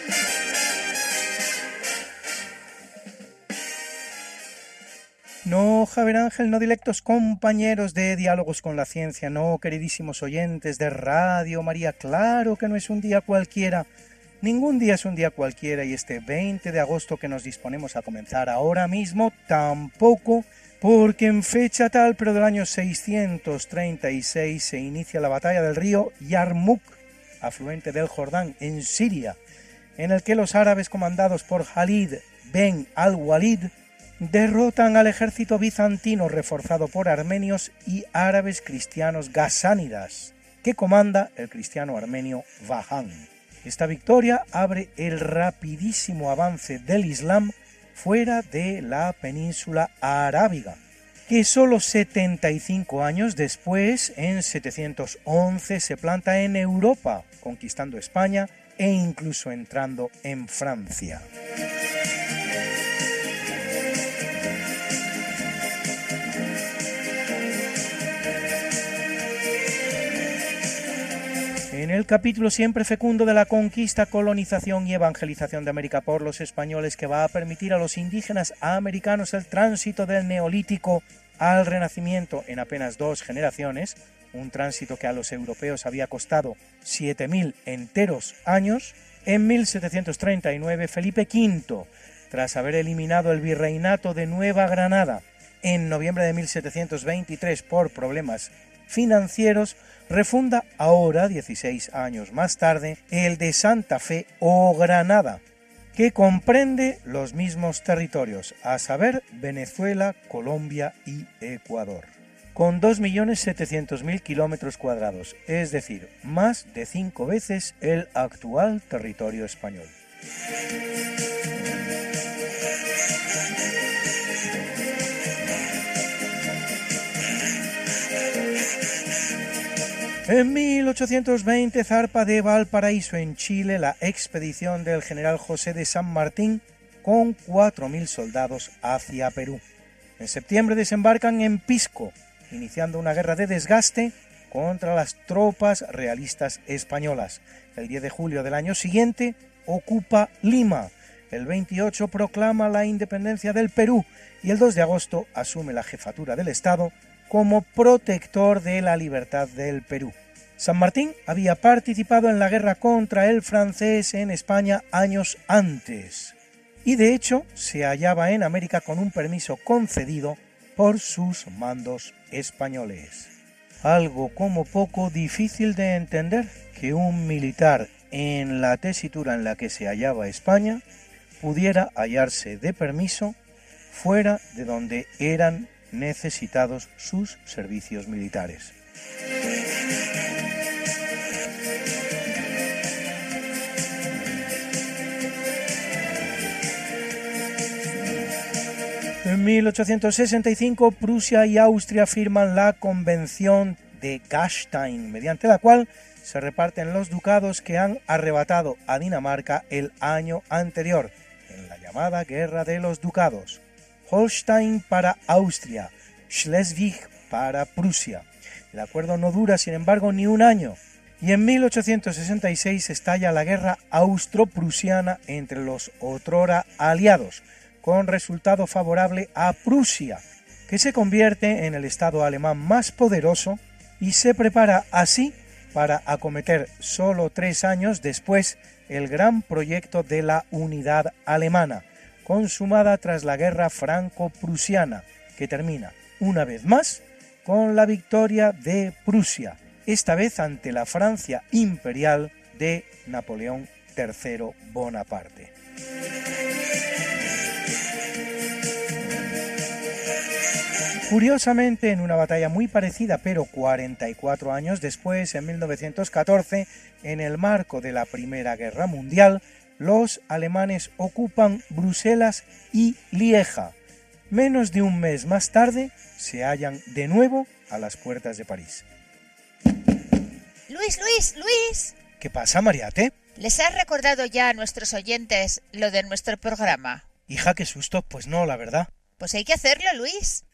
No, Javier Ángel, no directos compañeros de Diálogos con la Ciencia, no, queridísimos oyentes de Radio María, claro que no es un día cualquiera. Ningún día es un día cualquiera y este 20 de agosto que nos disponemos a comenzar ahora mismo tampoco, porque en fecha tal, pero del año 636 se inicia la batalla del río Yarmouk, afluente del Jordán, en Siria, en el que los árabes comandados por Khalid ben al-Walid derrotan al ejército bizantino reforzado por armenios y árabes cristianos gasánidas, que comanda el cristiano armenio Vahan. Esta victoria abre el rapidísimo avance del Islam fuera de la península arábiga, que solo 75 años después, en 711, se planta en Europa, conquistando España e incluso entrando en Francia. En el capítulo siempre fecundo de la conquista, colonización y evangelización de América por los españoles que va a permitir a los indígenas americanos el tránsito del neolítico al renacimiento en apenas dos generaciones, un tránsito que a los europeos había costado 7.000 enteros años, en 1739 Felipe V, tras haber eliminado el virreinato de Nueva Granada en noviembre de 1723 por problemas financieros, refunda ahora, 16 años más tarde, el de Santa Fe o Granada, que comprende los mismos territorios, a saber Venezuela, Colombia y Ecuador, con 2.700.000 kilómetros cuadrados, es decir, más de cinco veces el actual territorio español. En 1820 zarpa de Valparaíso en Chile la expedición del general José de San Martín con 4.000 soldados hacia Perú. En septiembre desembarcan en Pisco, iniciando una guerra de desgaste contra las tropas realistas españolas. El 10 de julio del año siguiente ocupa Lima. El 28 proclama la independencia del Perú y el 2 de agosto asume la jefatura del Estado como protector de la libertad del Perú. San Martín había participado en la guerra contra el francés en España años antes y de hecho se hallaba en América con un permiso concedido por sus mandos españoles. Algo como poco difícil de entender que un militar en la tesitura en la que se hallaba España pudiera hallarse de permiso fuera de donde eran necesitados sus servicios militares. En 1865, Prusia y Austria firman la Convención de Gastein, mediante la cual se reparten los ducados que han arrebatado a Dinamarca el año anterior, en la llamada Guerra de los Ducados. Holstein para Austria, Schleswig para Prusia. El acuerdo no dura, sin embargo, ni un año, y en 1866 estalla la guerra austro-prusiana entre los otrora aliados, con resultado favorable a Prusia, que se convierte en el Estado alemán más poderoso y se prepara así para acometer solo tres años después el gran proyecto de la unidad alemana, consumada tras la guerra franco-prusiana, que termina, una vez más, con la victoria de Prusia, esta vez ante la Francia imperial de Napoleón III Bonaparte. Curiosamente, en una batalla muy parecida, pero 44 años después, en 1914, en el marco de la Primera Guerra Mundial, los alemanes ocupan Bruselas y Lieja. Menos de un mes más tarde, se hallan de nuevo a las puertas de París. Luis, Luis, Luis. ¿Qué pasa, Mariate? ¿Les has recordado ya a nuestros oyentes lo de nuestro programa? Hija, qué susto. Pues no, la verdad. Pues hay que hacerlo, Luis.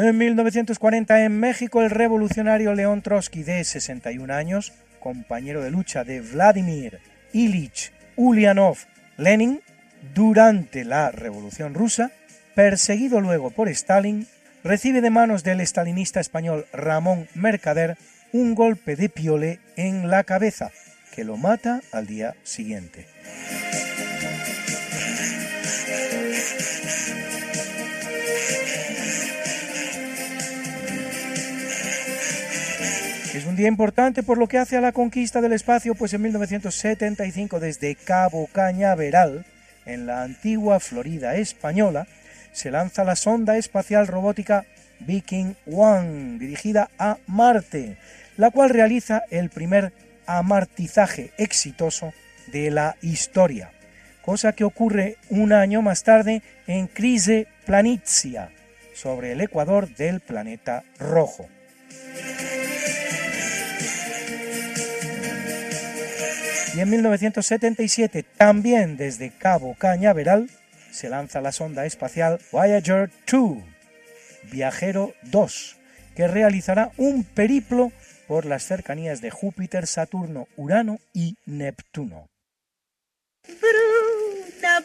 En 1940 en México el revolucionario León Trotsky de 61 años, compañero de lucha de Vladimir Ilich Ulyanov Lenin durante la Revolución rusa, perseguido luego por Stalin, recibe de manos del estalinista español Ramón Mercader un golpe de piole en la cabeza que lo mata al día siguiente. Es un día importante por lo que hace a la conquista del espacio, pues en 1975 desde Cabo Cañaveral, en la antigua Florida española, se lanza la sonda espacial robótica Viking One, dirigida a Marte, la cual realiza el primer amartizaje exitoso de la historia, cosa que ocurre un año más tarde en Crise Planitia, sobre el ecuador del planeta rojo. Y en 1977, también desde Cabo Cañaveral, se lanza la sonda espacial Voyager 2, Viajero 2, que realizará un periplo por las cercanías de Júpiter, Saturno, Urano y Neptuno. Bruna,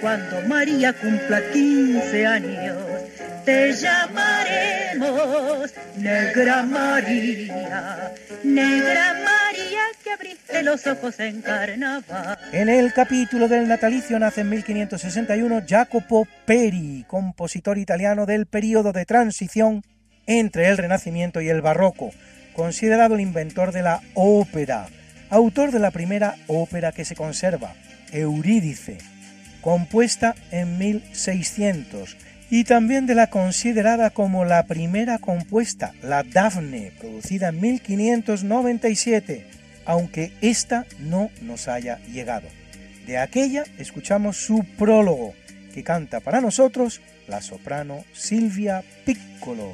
cuando María cumpla 15 años. Te llamaremos Negra María, Negra María que abriste los ojos en carnaval. En el capítulo del natalicio nace en 1561 Jacopo Peri, compositor italiano del período de transición entre el Renacimiento y el Barroco, considerado el inventor de la ópera, autor de la primera ópera que se conserva, Eurídice, compuesta en 1600, y también de la considerada como la primera compuesta, la Dafne, producida en 1597, aunque esta no nos haya llegado. De aquella escuchamos su prólogo, que canta para nosotros la soprano Silvia Piccolo.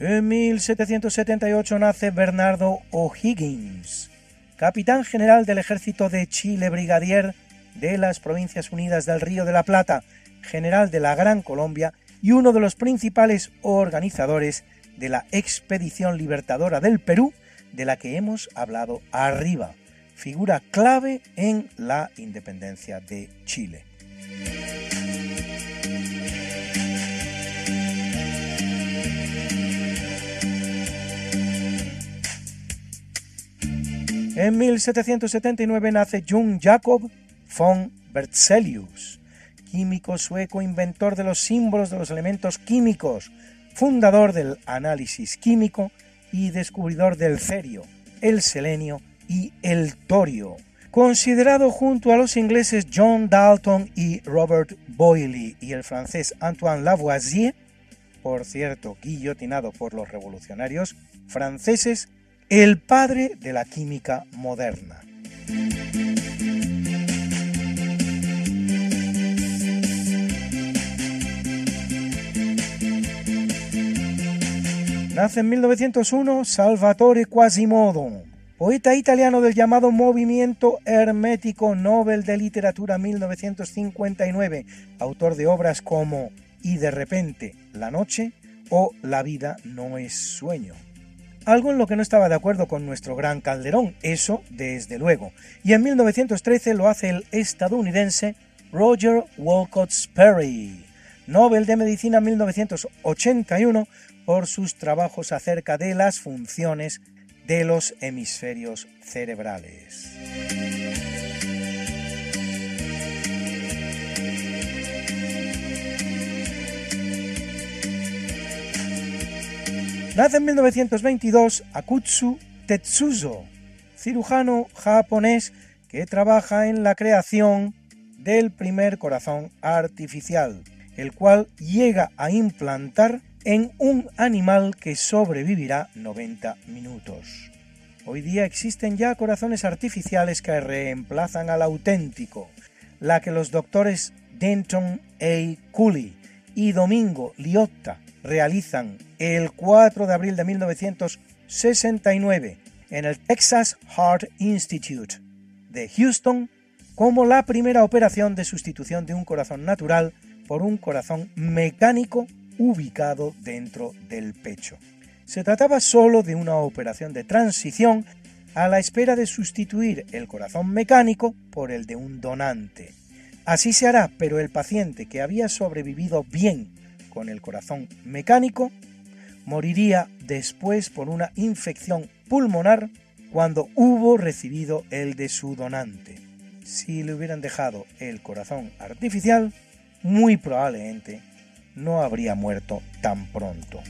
En 1778 nace Bernardo O'Higgins, capitán general del ejército de Chile, brigadier de las Provincias Unidas del Río de la Plata, general de la Gran Colombia y uno de los principales organizadores de la expedición libertadora del Perú, de la que hemos hablado arriba, figura clave en la independencia de Chile. En 1779 nace Jung Jacob von Berzelius, químico sueco inventor de los símbolos de los elementos químicos, fundador del análisis químico y descubridor del cerio, el selenio y el torio. Considerado junto a los ingleses John Dalton y Robert Boyle y el francés Antoine Lavoisier, por cierto guillotinado por los revolucionarios franceses, el padre de la química moderna. Nace en 1901 Salvatore Quasimodo, poeta italiano del llamado Movimiento Hermético Nobel de Literatura 1959, autor de obras como Y de repente, La noche o La vida no es sueño algo en lo que no estaba de acuerdo con nuestro gran Calderón, eso desde luego. Y en 1913 lo hace el estadounidense Roger Wolcott Sperry, Nobel de Medicina 1981 por sus trabajos acerca de las funciones de los hemisferios cerebrales. Nace en 1922 Akutsu Tetsuzo, cirujano japonés que trabaja en la creación del primer corazón artificial, el cual llega a implantar en un animal que sobrevivirá 90 minutos. Hoy día existen ya corazones artificiales que reemplazan al auténtico, la que los doctores Denton A. Cooley y Domingo Liotta realizan el 4 de abril de 1969 en el Texas Heart Institute de Houston como la primera operación de sustitución de un corazón natural por un corazón mecánico ubicado dentro del pecho. Se trataba solo de una operación de transición a la espera de sustituir el corazón mecánico por el de un donante. Así se hará, pero el paciente que había sobrevivido bien con el corazón mecánico moriría después por una infección pulmonar cuando hubo recibido el de su donante. Si le hubieran dejado el corazón artificial, muy probablemente no habría muerto tan pronto.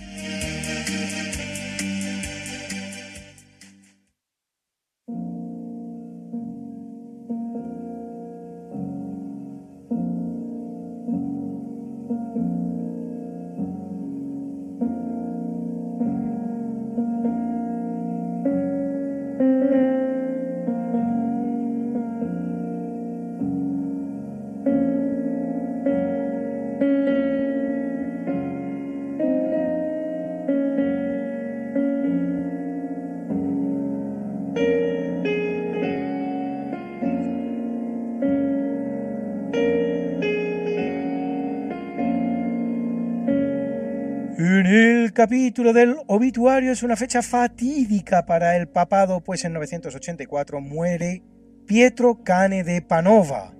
Capítulo del obituario es una fecha fatídica para el papado, pues en 984 muere Pietro Cane de Panova,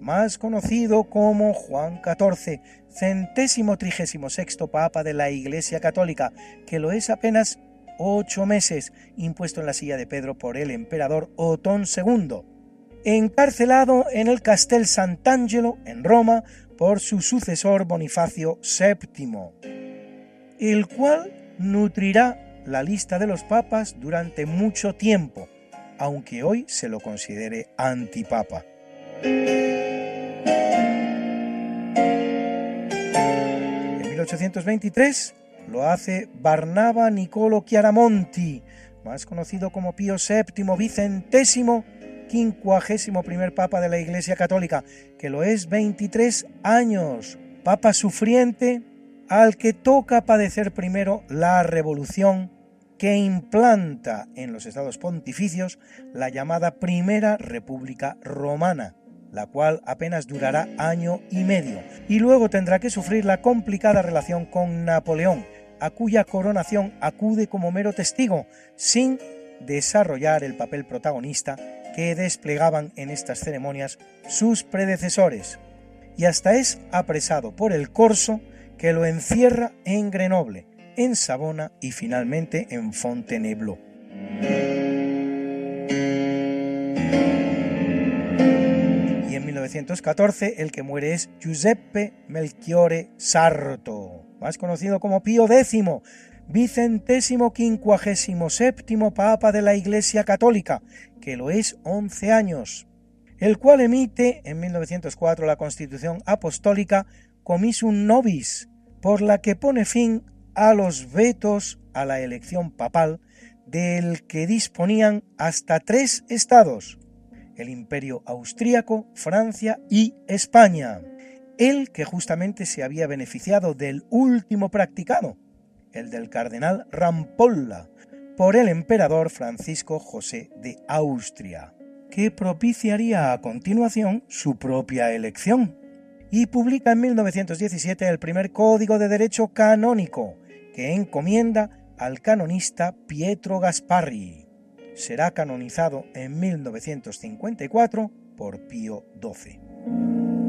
más conocido como Juan XIV, centésimo trigésimo sexto papa de la Iglesia Católica, que lo es apenas ocho meses, impuesto en la silla de Pedro por el emperador Otón II, encarcelado en el Castel Sant'Angelo, en Roma, por su sucesor Bonifacio VII el cual nutrirá la lista de los papas durante mucho tiempo, aunque hoy se lo considere antipapa. En 1823 lo hace Barnaba Nicolo Chiaramonti, más conocido como Pío VII vicentésimo quincuagésimo primer papa de la Iglesia Católica, que lo es 23 años, papa sufriente al que toca padecer primero la revolución que implanta en los estados pontificios la llamada Primera República Romana, la cual apenas durará año y medio, y luego tendrá que sufrir la complicada relación con Napoleón, a cuya coronación acude como mero testigo, sin desarrollar el papel protagonista que desplegaban en estas ceremonias sus predecesores, y hasta es apresado por el corso que lo encierra en Grenoble, en Savona y finalmente en Fontainebleau. Y en 1914 el que muere es Giuseppe Melchiore Sarto, más conocido como Pío X, vicentésimo quincuagésimo séptimo papa de la Iglesia Católica, que lo es 11 años, el cual emite en 1904 la Constitución Apostólica Comisum Nobis, por la que pone fin a los vetos a la elección papal del que disponían hasta tres estados, el imperio austríaco, Francia y España, el que justamente se había beneficiado del último practicado, el del cardenal Rampolla, por el emperador Francisco José de Austria, que propiciaría a continuación su propia elección y publica en 1917 el primer Código de Derecho Canónico, que encomienda al canonista Pietro Gasparri. Será canonizado en 1954 por Pío XII.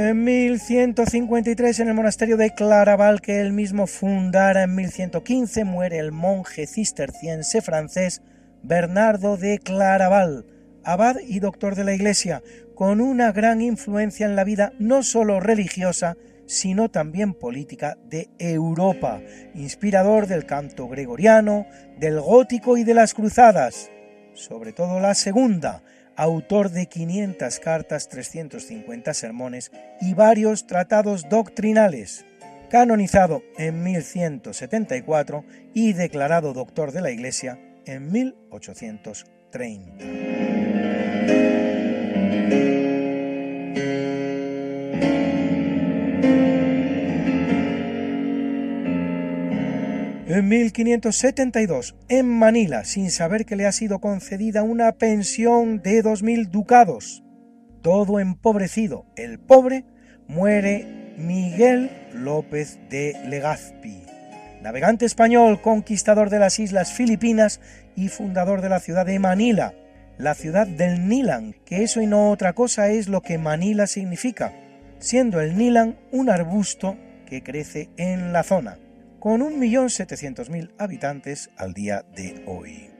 En 1153, en el monasterio de Claraval, que él mismo fundara en 1115, muere el monje cisterciense francés Bernardo de Claraval, abad y doctor de la Iglesia, con una gran influencia en la vida no solo religiosa, sino también política de Europa, inspirador del canto gregoriano, del gótico y de las cruzadas, sobre todo la segunda, autor de 500 cartas, 350 sermones y varios tratados doctrinales, canonizado en 1174 y declarado doctor de la Iglesia en 1830. En 1572, en Manila, sin saber que le ha sido concedida una pensión de 2.000 ducados. Todo empobrecido, el pobre, muere Miguel López de Legazpi, navegante español, conquistador de las islas Filipinas y fundador de la ciudad de Manila, la ciudad del Nilan, que eso y no otra cosa es lo que Manila significa, siendo el Nilan un arbusto que crece en la zona con 1.700.000 habitantes al día de hoy.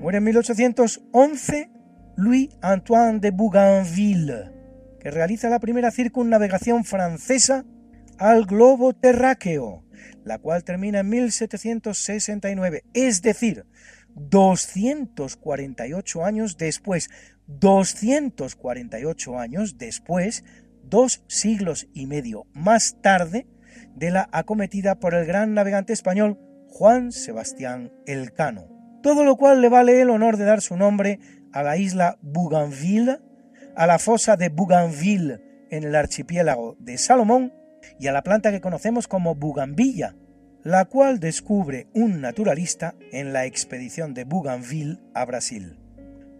Muere en 1811 Louis Antoine de Bougainville, que realiza la primera circunnavegación francesa al globo terráqueo, la cual termina en 1769, es decir, 248 años después, 248 años después, dos siglos y medio más tarde, de la acometida por el gran navegante español Juan Sebastián Elcano. Todo lo cual le vale el honor de dar su nombre a la isla Bougainville, a la fosa de Bougainville en el archipiélago de Salomón y a la planta que conocemos como Bugambilla, la cual descubre un naturalista en la expedición de Bougainville a Brasil.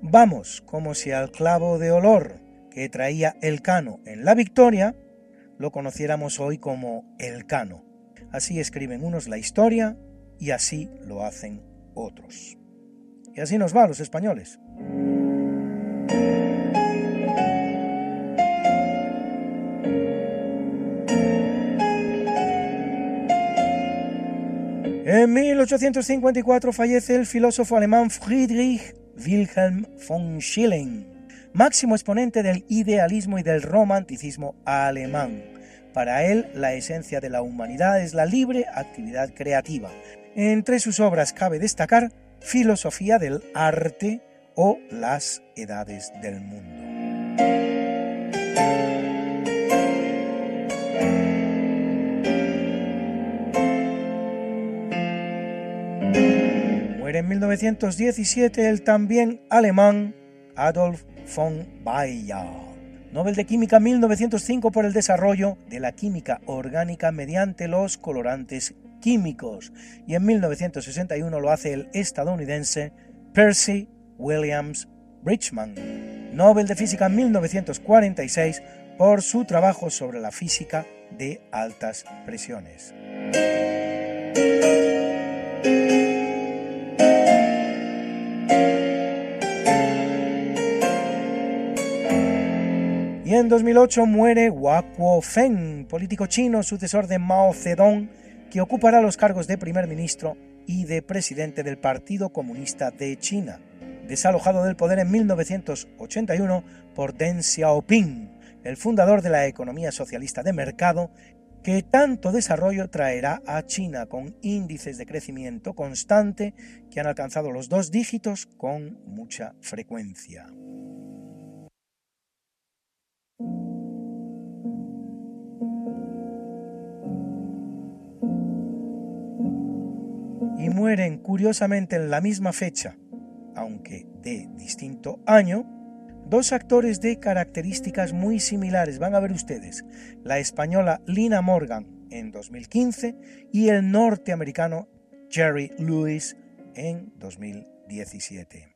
Vamos, como si al clavo de olor que traía el cano en la victoria, lo conociéramos hoy como el cano. Así escriben unos la historia y así lo hacen otros. Y así nos va a los españoles. En 1854 fallece el filósofo alemán Friedrich Wilhelm von Schilling, máximo exponente del idealismo y del romanticismo alemán. Para él, la esencia de la humanidad es la libre actividad creativa. Entre sus obras cabe destacar Filosofía del Arte o Las Edades del Mundo. En 1917 el también alemán Adolf von Baeyer. Nobel de Química 1905 por el desarrollo de la química orgánica mediante los colorantes químicos. Y en 1961 lo hace el estadounidense Percy Williams Bridgman. Nobel de Física 1946 por su trabajo sobre la física de altas presiones. En 2008 muere Hua Feng, político chino, sucesor de Mao Zedong, que ocupará los cargos de primer ministro y de presidente del Partido Comunista de China, desalojado del poder en 1981 por Deng Xiaoping, el fundador de la economía socialista de mercado que tanto desarrollo traerá a China con índices de crecimiento constante que han alcanzado los dos dígitos con mucha frecuencia. Y mueren curiosamente en la misma fecha, aunque de distinto año, Dos actores de características muy similares, van a ver ustedes, la española Lina Morgan en 2015 y el norteamericano Jerry Lewis en 2017.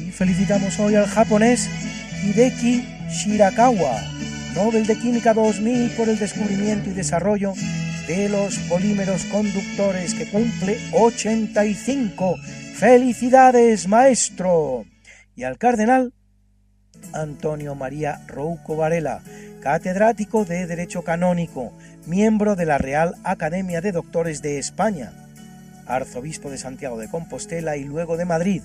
Felicitamos hoy al japonés Hideki Shirakawa, Nobel de Química 2000 por el descubrimiento y desarrollo de los polímeros conductores que cumple 85. ¡Felicidades, maestro! Y al cardenal Antonio María Rouco Varela, catedrático de Derecho Canónico, miembro de la Real Academia de Doctores de España, arzobispo de Santiago de Compostela y luego de Madrid,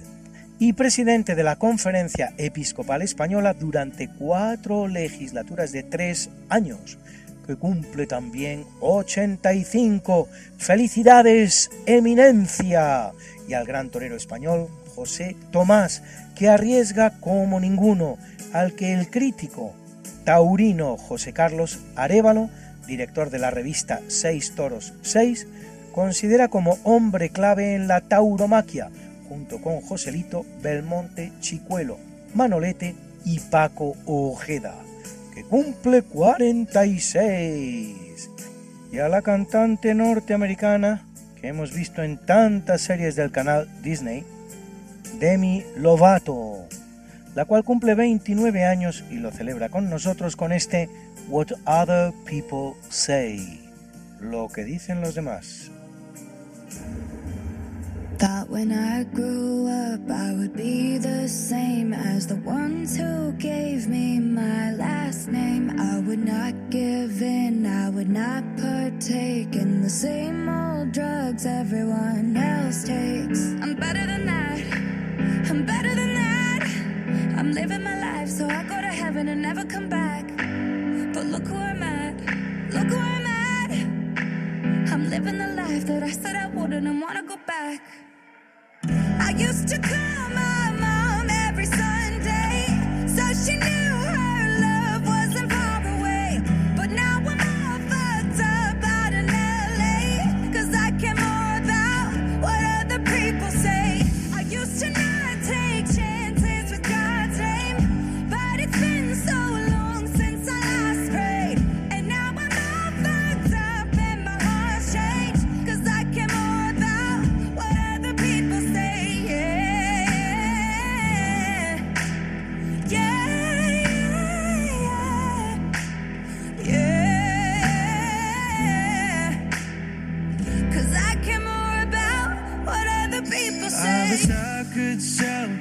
y presidente de la Conferencia Episcopal Española durante cuatro legislaturas de tres años, que cumple también 85. ¡Felicidades, eminencia! Y al gran torero español José Tomás, que arriesga como ninguno, al que el crítico taurino José Carlos Arévalo, director de la revista Seis Toros 6, considera como hombre clave en la tauromaquia, junto con Joselito Belmonte Chicuelo, Manolete y Paco Ojeda que cumple 46. Y a la cantante norteamericana que hemos visto en tantas series del canal Disney, Demi Lovato, la cual cumple 29 años y lo celebra con nosotros con este What Other People Say, lo que dicen los demás. Thought when I grew up I would be the same as the ones who gave me my last name. I would not give in, I would not partake in the same old drugs everyone else takes. I'm better than that, I'm better than that. I'm living my life so I go to heaven and never come back. But look who I'm at, look who I'm at. I'm living the life that I said I wouldn't and wanna go back. I used to call my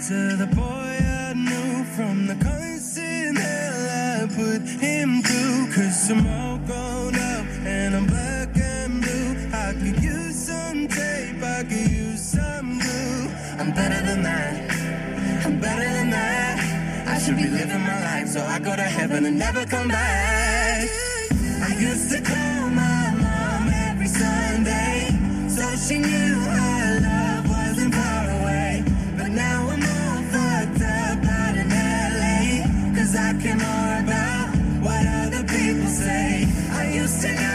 shelter the boy I knew from the constant hell I put him through. Cause I'm all grown up and I'm black and blue. I could use some tape, I could use some glue. I'm better than that, I'm better than that. I should be living my life so I go to heaven and never come back. tonight.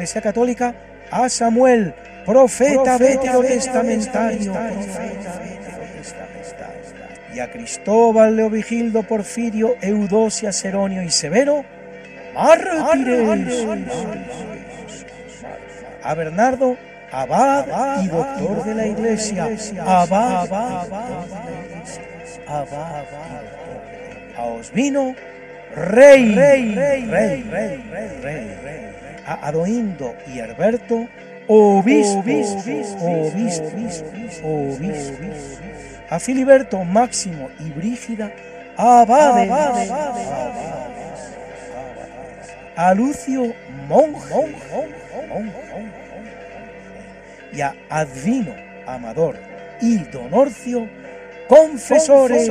Iglesia Católica a Samuel, profeta veterotestamentario, y a Cristóbal, Leovigildo, Porfirio, Eudosia, Seronio y Severo, mártires. a Bernardo, abad y doctor de la iglesia, abad, abad, a Osvino, rey, rey, rey, rey, rey, rey, a Adoindo y Herberto, obispo, obispo, obispo, a Filiberto, Máximo y Brígida, abades, a Lucio, monje, y a Advino, Amador y Donorcio, confesores,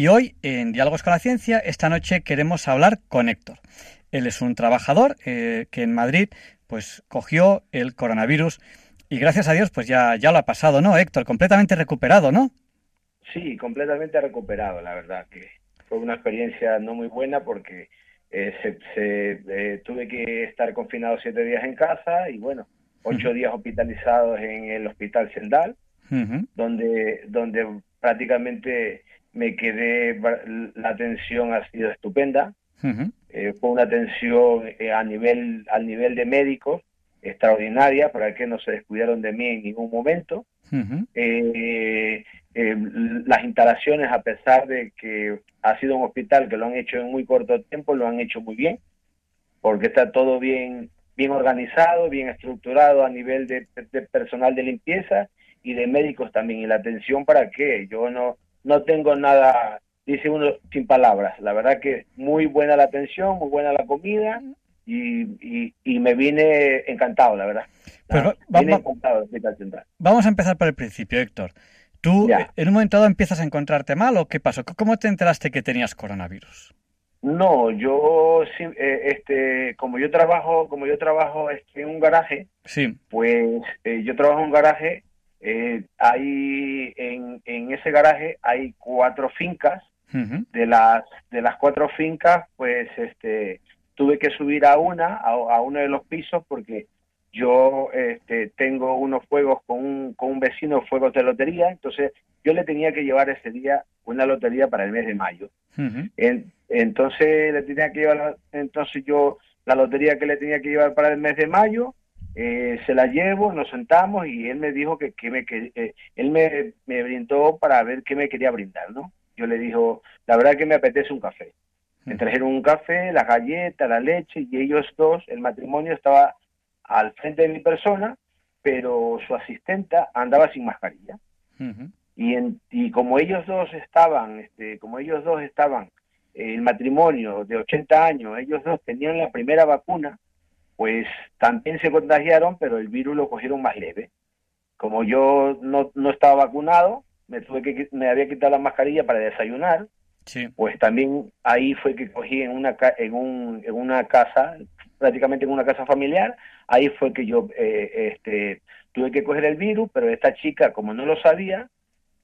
Y hoy, en Diálogos con la Ciencia, esta noche queremos hablar con Héctor. Él es un trabajador eh, que en Madrid pues cogió el coronavirus y gracias a Dios pues ya, ya lo ha pasado, ¿no, Héctor? Completamente recuperado, ¿no? Sí, completamente recuperado, la verdad que fue una experiencia no muy buena porque eh, se, se, eh, tuve que estar confinado siete días en casa y bueno, ocho días hospitalizados en el hospital Sendal, donde, donde prácticamente me quedé, la atención ha sido estupenda, eh, fue una atención eh, a nivel, al nivel de médicos extraordinaria, para que no se descuidaron de mí en ningún momento. Eh, eh, las instalaciones, a pesar de que ha sido un hospital que lo han hecho en muy corto tiempo, lo han hecho muy bien, porque está todo bien, bien organizado, bien estructurado a nivel de, de personal de limpieza y de médicos también. Y la atención para qué, yo no, no tengo nada, dice uno sin palabras. La verdad que muy buena la atención, muy buena la comida y, y, y me vine encantado, la verdad. Pues va- vine va- encantado del Hospital Central. Vamos a empezar por el principio, Héctor. ¿Tú Ya. en un momento dado empiezas a encontrarte mal o qué pasó? ¿Cómo te enteraste que tenías coronavirus? No, yo eh, este, como yo trabajo, como yo trabajo este, en un garaje, Sí. pues eh, yo trabajo en un garaje, eh, hay en, en ese garaje hay cuatro fincas, de las de las cuatro fincas, pues este tuve que subir a una, a, a uno de los pisos, porque yo este, tengo unos juegos con un, con un vecino, juegos de lotería, entonces yo le tenía que llevar ese día una lotería para el mes de mayo. En- entonces le tenía que llevar, entonces yo la lotería que le tenía que llevar para el mes de mayo, eh, se la llevo, nos sentamos y él me dijo que, que me que- eh, él me, me brindó para ver qué me quería brindar, ¿no? Yo le dijo, la verdad que me apetece un café. Me trajeron un café, las galletas, la leche y ellos dos, el matrimonio estaba al frente de mi persona, pero su asistenta andaba sin mascarilla y, en- y como ellos dos estaban, este, como ellos dos estaban, eh, el matrimonio de 80 años, ellos dos tenían la primera vacuna, pues también se contagiaron, pero el virus lo cogieron más leve. Como yo no, no estaba vacunado, me tuve que me había quitado la mascarilla para desayunar, Sí. pues también ahí fue que cogí en una en un en una casa prácticamente en una casa familiar ahí fue que yo eh, este tuve que coger el virus pero esta chica como no lo sabía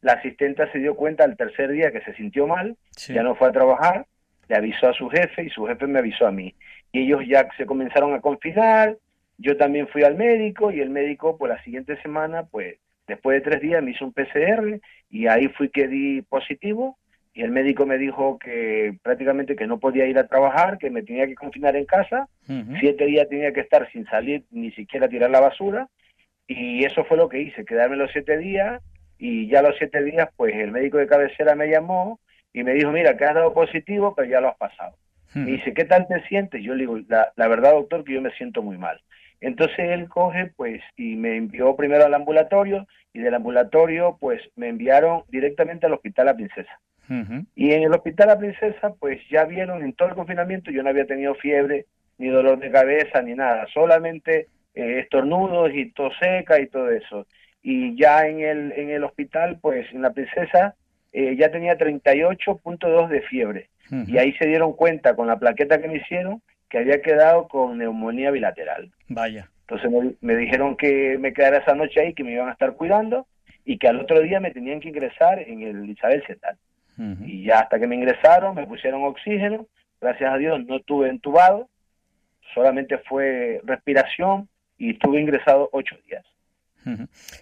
la asistenta se dio cuenta al tercer día que se sintió mal Sí. ya no fue a trabajar le avisó a su jefe y su jefe me avisó a mí y ellos ya se comenzaron a confinar. Yo también fui al médico y el médico pues la siguiente semana pues después de tres días me hizo un PCR y ahí fui que di positivo. Y el médico me dijo que prácticamente que no podía ir a trabajar, que me tenía que confinar en casa, siete días tenía que estar sin salir ni siquiera tirar la basura. Y eso fue lo que hice, quedarme los siete días. Y ya los siete días pues el médico de cabecera me llamó y me dijo, mira, que has dado positivo, pero ya lo has pasado. Me dice, ¿qué tal te sientes? Yo le digo, la, la verdad, doctor, que yo me siento muy mal. Entonces él coge, pues, y me envió primero al ambulatorio, y del ambulatorio, pues, me enviaron directamente al hospital La Princesa. Y en el hospital La Princesa, pues, ya vieron en todo el confinamiento, yo no había tenido fiebre, ni dolor de cabeza, ni nada, solamente eh, estornudos y tos seca y todo eso. Y ya en el, en el hospital, pues, en La Princesa, eh, ya tenía 38.2 de fiebre. Y ahí se dieron cuenta con la plaqueta que me hicieron que había quedado con neumonía bilateral. Vaya. Entonces me, me dijeron que me quedara esa noche ahí, que me iban a estar cuidando y que al otro día me tenían que ingresar en el Isabel Cetal. Y ya hasta que me ingresaron, me pusieron oxígeno, gracias a Dios no tuve entubado, solamente fue respiración y estuve ingresado ocho días.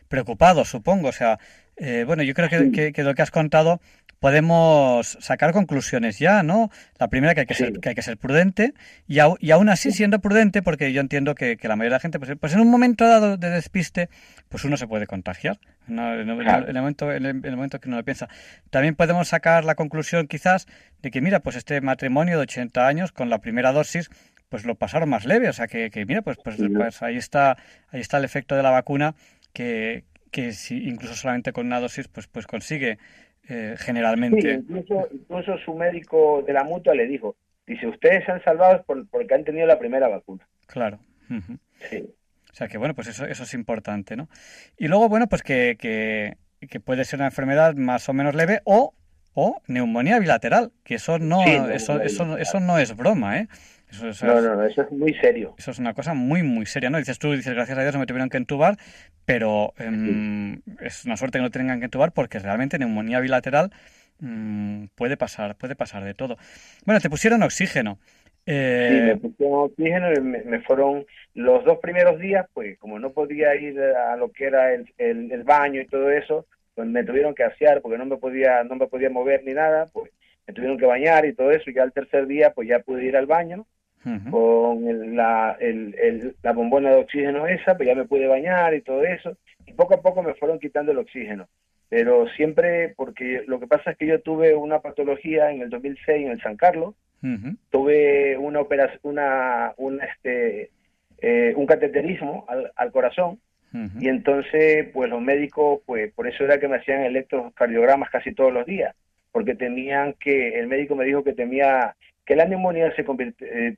Preocupado, supongo. O sea, eh, bueno, yo creo que, que- que de lo que has contado podemos sacar conclusiones ya, ¿no? La primera que hay que, ser, que hay que ser prudente y, au- y aún así siendo prudente, porque yo entiendo que, la mayoría de la gente, pues, pues en un momento dado de despiste, pues uno se puede contagiar. ¿no? En, el- Claro. en el momento, en, el, en el momento que uno lo piensa. También podemos sacar la conclusión quizás de que, mira, pues este matrimonio de 80 años con la primera dosis, pues lo pasaron más leve. O sea, que, que mira, pues, pues, pues ahí está ahí está el efecto de la vacuna que, que si incluso solamente con una dosis, pues, pues consigue eh, Sí, generalmente. incluso, incluso su médico de la mutua le dijo, dice, ustedes se han salvado por- porque han tenido la primera vacuna. Claro. Sí. O sea que bueno, pues eso, eso es importante, ¿no? Y luego, bueno, pues que, que, que puede ser una enfermedad más o menos leve o, o neumonía bilateral, que eso no, Sí, eso, eso, eso no es broma, ¿eh? Eso, eso No, es- no, no, eso es muy serio. Eso es una cosa muy, muy seria, ¿no? Dices tú, dices, gracias a Dios no me tuvieron que entubar, pero em, es una suerte que no tengan que entubar porque realmente neumonía bilateral mm, puede pasar, puede pasar de todo. Bueno, te pusieron oxígeno. Sí, Eh, me pusieron oxígeno y me, me fueron los dos primeros días, pues como no podía ir a lo que era el, el, el baño y todo eso, pues me tuvieron que asear porque no me podía, no me podía mover ni nada, pues me tuvieron que bañar y todo eso, y ya el tercer día pues ya pude ir al baño con el- la, el- el- la bombona de oxígeno esa, pues ya me pude bañar y todo eso, y poco a poco me fueron quitando el oxígeno. Pero siempre, porque lo que pasa es que yo tuve una patología en el 2006 en el San Carlos, tuve una operación, una, una, este, eh, un cateterismo al, al corazón. Y entonces pues los médicos pues por eso era que me hacían electrocardiogramas casi todos los días porque tenían que el médico me dijo que temía que la neumonía se convirt- eh,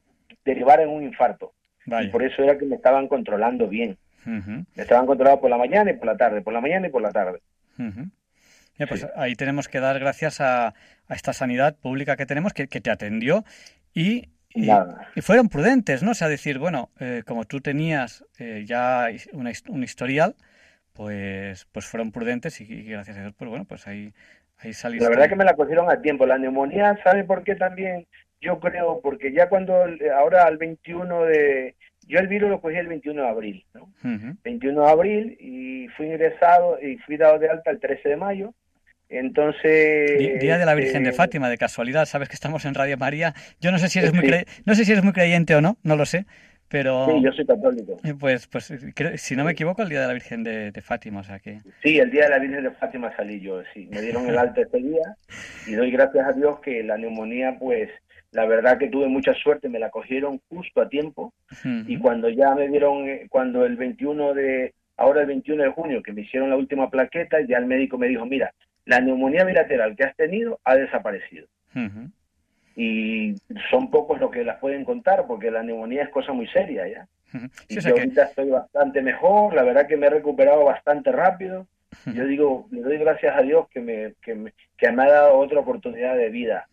derivara en un infarto y por eso era que me estaban controlando bien Ujú. me estaban controlando por la mañana y por la tarde por la mañana y por la tarde Ujú. Ya, pues ahí tenemos que dar gracias a, a esta sanidad pública que tenemos que, que te atendió y, y, y fueron prudentes, ¿no? O sea, decir, bueno, eh, como tú tenías eh, ya una un historial, pues, pues fueron prudentes y, y gracias a Dios, pues bueno, pues ahí, ahí saliste. La verdad que me la cogieron a tiempo. La neumonía, ¿sabe por qué también? Yo creo, porque ya cuando, ahora al 21 de, yo el virus lo cogí el 21 de abril, ¿no? Ujú. 21 de abril y fui ingresado y fui dado de alta el 13 de mayo. Entonces... Día de la Virgen de Fátima, de casualidad, sabes que estamos en Radio María. Yo no sé si eres muy cre- no sé si eres muy creyente o no, no lo sé, pero Sí, yo soy católico. eh, pues, pues creo- si no me equivoco, el Día de la Virgen de, de Fátima, o sea que Sí, el día de la Virgen de Fátima salí yo, sí. Me dieron el alta ese día y doy gracias a Dios que la neumonía, pues, la verdad que tuve mucha suerte, me la cogieron justo a tiempo y cuando ya me dieron, eh, cuando el 21 de, ahora el 21 de junio, que me hicieron la última plaqueta, ya el médico me dijo, mira, la neumonía bilateral que has tenido ha desaparecido. Y son pocos los que las pueden contar porque la neumonía es cosa muy seria ya. Y Sí, yo que- ahorita estoy bastante mejor, la verdad que me he recuperado bastante rápido. Yo digo, le doy gracias a Dios que me, que me, que me ha dado otra oportunidad de vida,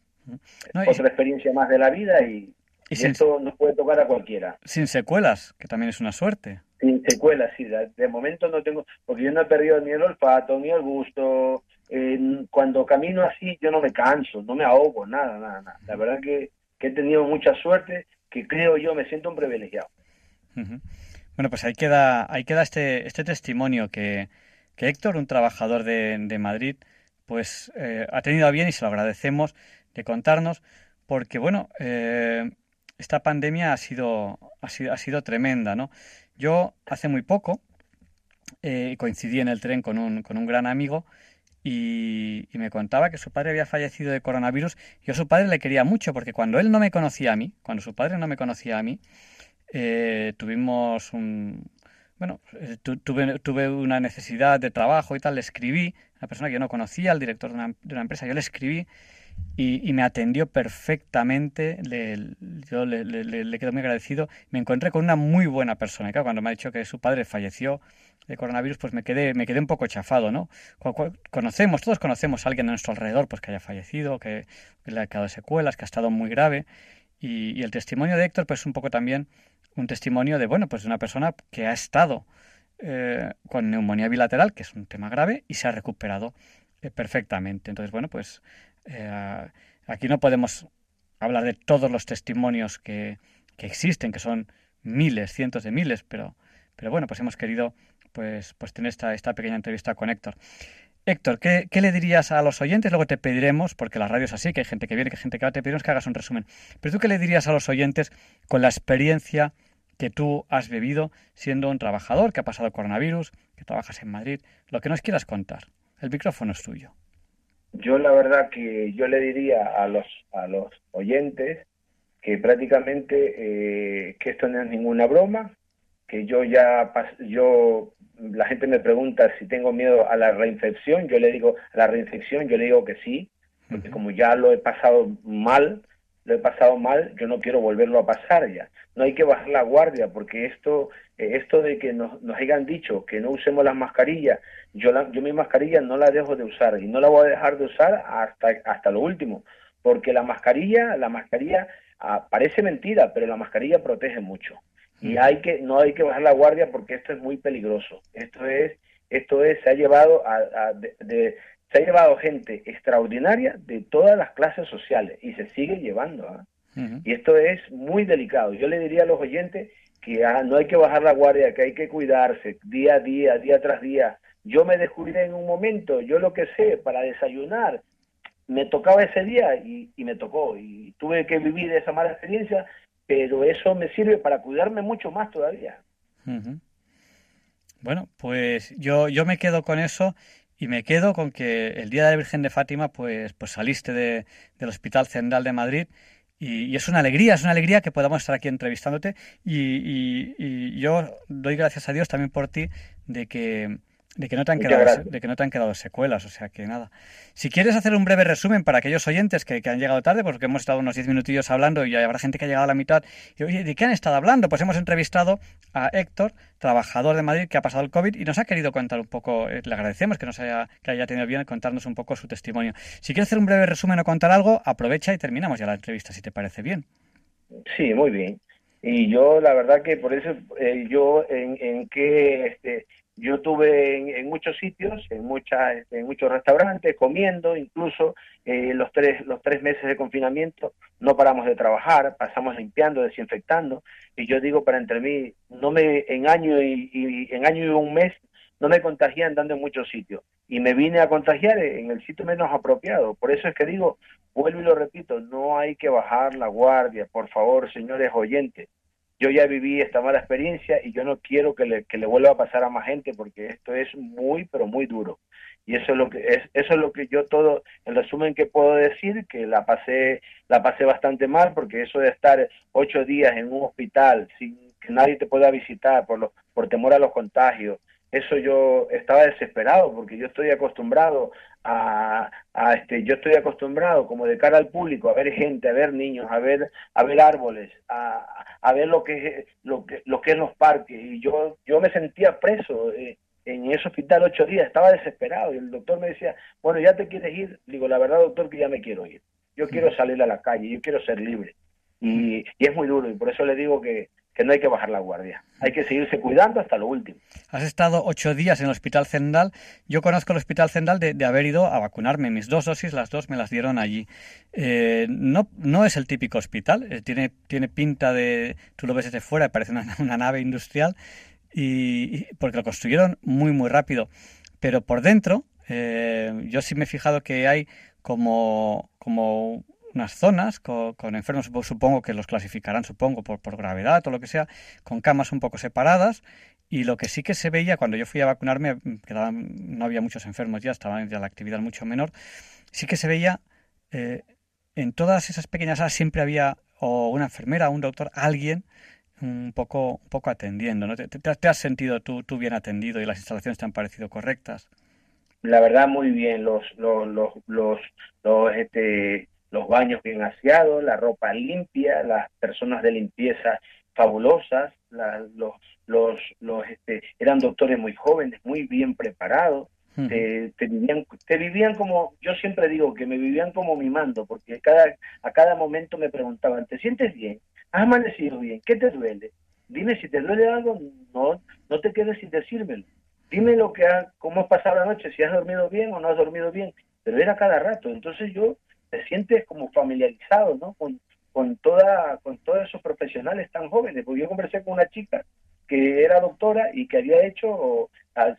No, y- otra experiencia más de la vida y, Y y sin- esto nos puede tocar a cualquiera. sin secuelas, que también es una suerte. Sin secuelas, sí, de, momento no tengo, porque yo no he perdido ni el olfato, ni el gusto. eh, cuando camino así yo no me canso, no me ahogo, nada, nada, nada. La verdad que, que he tenido mucha suerte, que creo yo me siento un privilegiado. Bueno, pues ahí queda, ahí queda este, este testimonio que, que Héctor, un trabajador de, de Madrid, pues eh, ha tenido a bien y se lo agradecemos de contarnos, porque bueno, eh, esta pandemia ha sido, ha sido, ha sido tremenda, ¿no? Yo hace muy poco eh, coincidí en el tren con un, con un gran amigo y, me contaba que su padre había fallecido de coronavirus. Yo a su padre le quería mucho porque cuando él no me conocía a mí, cuando su padre no me conocía a mí, eh, tuvimos un... Bueno, eh, tu- tuve, tuve una necesidad de trabajo y tal, le escribí, una persona que yo no conocía, el director de una, de una empresa, yo le escribí y, y me atendió perfectamente, le- yo le, quedo muy agradecido, me encontré con una muy buena persona. Claro, cuando me ha dicho que su padre falleció de coronavirus, pues me quedé, me quedé un poco chafado, ¿no? Conocemos, todos conocemos a alguien a nuestro alrededor pues que haya fallecido, que, le ha quedado secuelas, que ha estado muy grave. Y, el testimonio de Héctor, pues es un poco también un testimonio de, bueno, pues de una persona que ha estado eh, con neumonía bilateral, que es un tema grave, y se ha recuperado eh, perfectamente. Entonces, bueno, pues eh, aquí no podemos hablar de todos los testimonios que, que existen, que son miles, cientos de miles, pero, pero bueno, pues hemos querido pues, pues tener esta, esta pequeña entrevista con Héctor. Héctor, ¿qué, ¿qué le dirías a los oyentes? Luego te pediremos, porque la radio es así, que hay gente que viene, que hay gente que va, te pediremos que hagas un resumen. Pero tú, ¿qué le dirías a los oyentes con la experiencia que tú has vivido siendo un trabajador que ha pasado coronavirus, que trabajas en Madrid? Lo que nos quieras contar. El micrófono es tuyo. Yo la verdad que yo le diría a los a los oyentes que prácticamente eh, que esto no es ninguna broma, que yo ya pas- yo la gente me pregunta si tengo miedo a la reinfección, yo le digo a la reinfección, yo le digo que sí, porque como ya lo he pasado mal, lo he pasado mal, yo no quiero volverlo a pasar ya. No hay que bajar la guardia porque esto eh, esto de que nos, nos hayan dicho que no usemos las mascarillas, yo la, yo mi mascarilla no la dejo de usar y no la voy a dejar de usar hasta hasta lo último, porque la mascarilla, la mascarilla ah, parece mentira, pero la mascarilla protege mucho y hay que no hay que bajar la guardia porque esto es muy peligroso. Esto es esto es se ha llevado a, a- de, de- se ha llevado gente extraordinaria de todas las clases sociales y se sigue llevando. Y esto es muy delicado. Yo le diría a los oyentes que ah, no hay que bajar la guardia, que hay que cuidarse día a día, día tras día. Yo me descuidé en un momento, yo lo que sé, para desayunar, me tocaba ese día y, y me tocó. Y tuve que vivir esa mala experiencia, pero eso me sirve para cuidarme mucho más todavía. Bueno, pues yo, yo me quedo con eso y me quedo con que el día de la Virgen de Fátima, pues, pues saliste de- del Hospital Central de Madrid y, es una alegría, es una alegría que podamos estar aquí entrevistándote y, y- y yo doy gracias a Dios también por ti de que, de que no te han quedado, de que no te han quedado secuelas, o sea que nada. Si quieres hacer un breve resumen para aquellos oyentes que, que han llegado tarde, porque hemos estado unos 10 minutillos hablando y habrá gente que ha llegado a la mitad. Y oye, ¿de qué han estado hablando? Pues hemos entrevistado a Héctor, trabajador de Madrid que ha pasado el COVID y nos ha querido contar un poco, eh, le agradecemos que nos haya, que haya tenido bien contarnos un poco su testimonio. Si quieres hacer un breve resumen o contar algo, aprovecha y terminamos ya la entrevista, si te parece bien. Sí, muy bien. Y yo, la verdad que por eso, eh, yo en, en que este, yo estuve en, en muchos sitios, en muchas, este, en muchos restaurantes, comiendo, incluso eh, los tres, los tres meses de confinamiento no paramos de trabajar, pasamos limpiando, desinfectando, y yo digo para entre mí, no me en año y, y- en año y un mes no me contagié andando en muchos sitios y me vine a contagiar en el sitio menos apropiado. Por eso es que digo, vuelvo y lo repito, no hay que bajar la guardia, por favor, señores oyentes. Yo ya viví esta mala experiencia y yo no quiero que le, que le vuelva a pasar a más gente porque esto es muy, pero muy duro. Y eso es lo que es, eso es lo que yo todo, en resumen que puedo decir, que la pasé, la pasé bastante mal porque eso de estar ocho días en un hospital sin que nadie te pueda visitar por los, por temor a los contagios, eso yo estaba desesperado porque yo estoy acostumbrado a, a, este yo estoy acostumbrado como de cara al público a ver gente a ver niños a ver a ver árboles a, a ver lo que es lo que lo que es los parques. Y yo yo me sentía preso eh, en ese hospital ocho días estaba desesperado. Y el doctor me decía bueno ya te quieres ir digo la verdad doctor que ya me quiero ir. Yo quiero salir a la calle yo quiero ser libre y, y es muy duro y por eso le digo que que no hay que bajar la guardia. Hay que seguirse cuidando hasta lo último. Has estado ocho días en el Hospital Zendal. Yo conozco el Hospital Zendal de, haber ido a vacunarme. Mis dos dosis, las dos me las dieron allí. Eh, no, no es el típico hospital. eh, tiene, tiene pinta de... Tú lo ves desde fuera, parece una, nave industrial. Y, y- porque lo construyeron muy, muy rápido. Pero por dentro, eh, yo sí me he fijado que hay como, como unas zonas con, con enfermos, supo- supongo que los clasificarán, supongo, por, por gravedad o lo que sea, con camas un poco separadas. Y lo que sí que se veía cuando yo fui a vacunarme, mm, quedaban, no había muchos enfermos ya, estaba ya la actividad mucho menor, sí que se veía eh, en todas esas pequeñas salas siempre había o una enfermera, un doctor, alguien un poco, un poco atendiendo. ¿no? ¿Te, has sentido tú, tú bien atendido y las instalaciones te han parecido correctas? la verdad muy bien, los, los, los, los, los, este, los baños bien aseados, la ropa limpia, las personas de limpieza fabulosas, la- los, los, los, este, eran doctores muy jóvenes, muy bien preparados, te, te vivían, te vivían como, yo siempre digo que me vivían como mimando, porque cada, a cada momento me preguntaban, ¿te sientes bien? ¿Has amanecido bien? ¿Qué te duele? Dime si te duele algo, no, no te quedes sin decírmelo. Dime lo que ha, cómo has pasado la noche, si has dormido bien o no has dormido bien, pero era cada rato, entonces yo te sientes como familiarizado, ¿no? Con, con toda, con todos esos profesionales tan jóvenes, porque yo conversé con una chica que era doctora y que había hecho,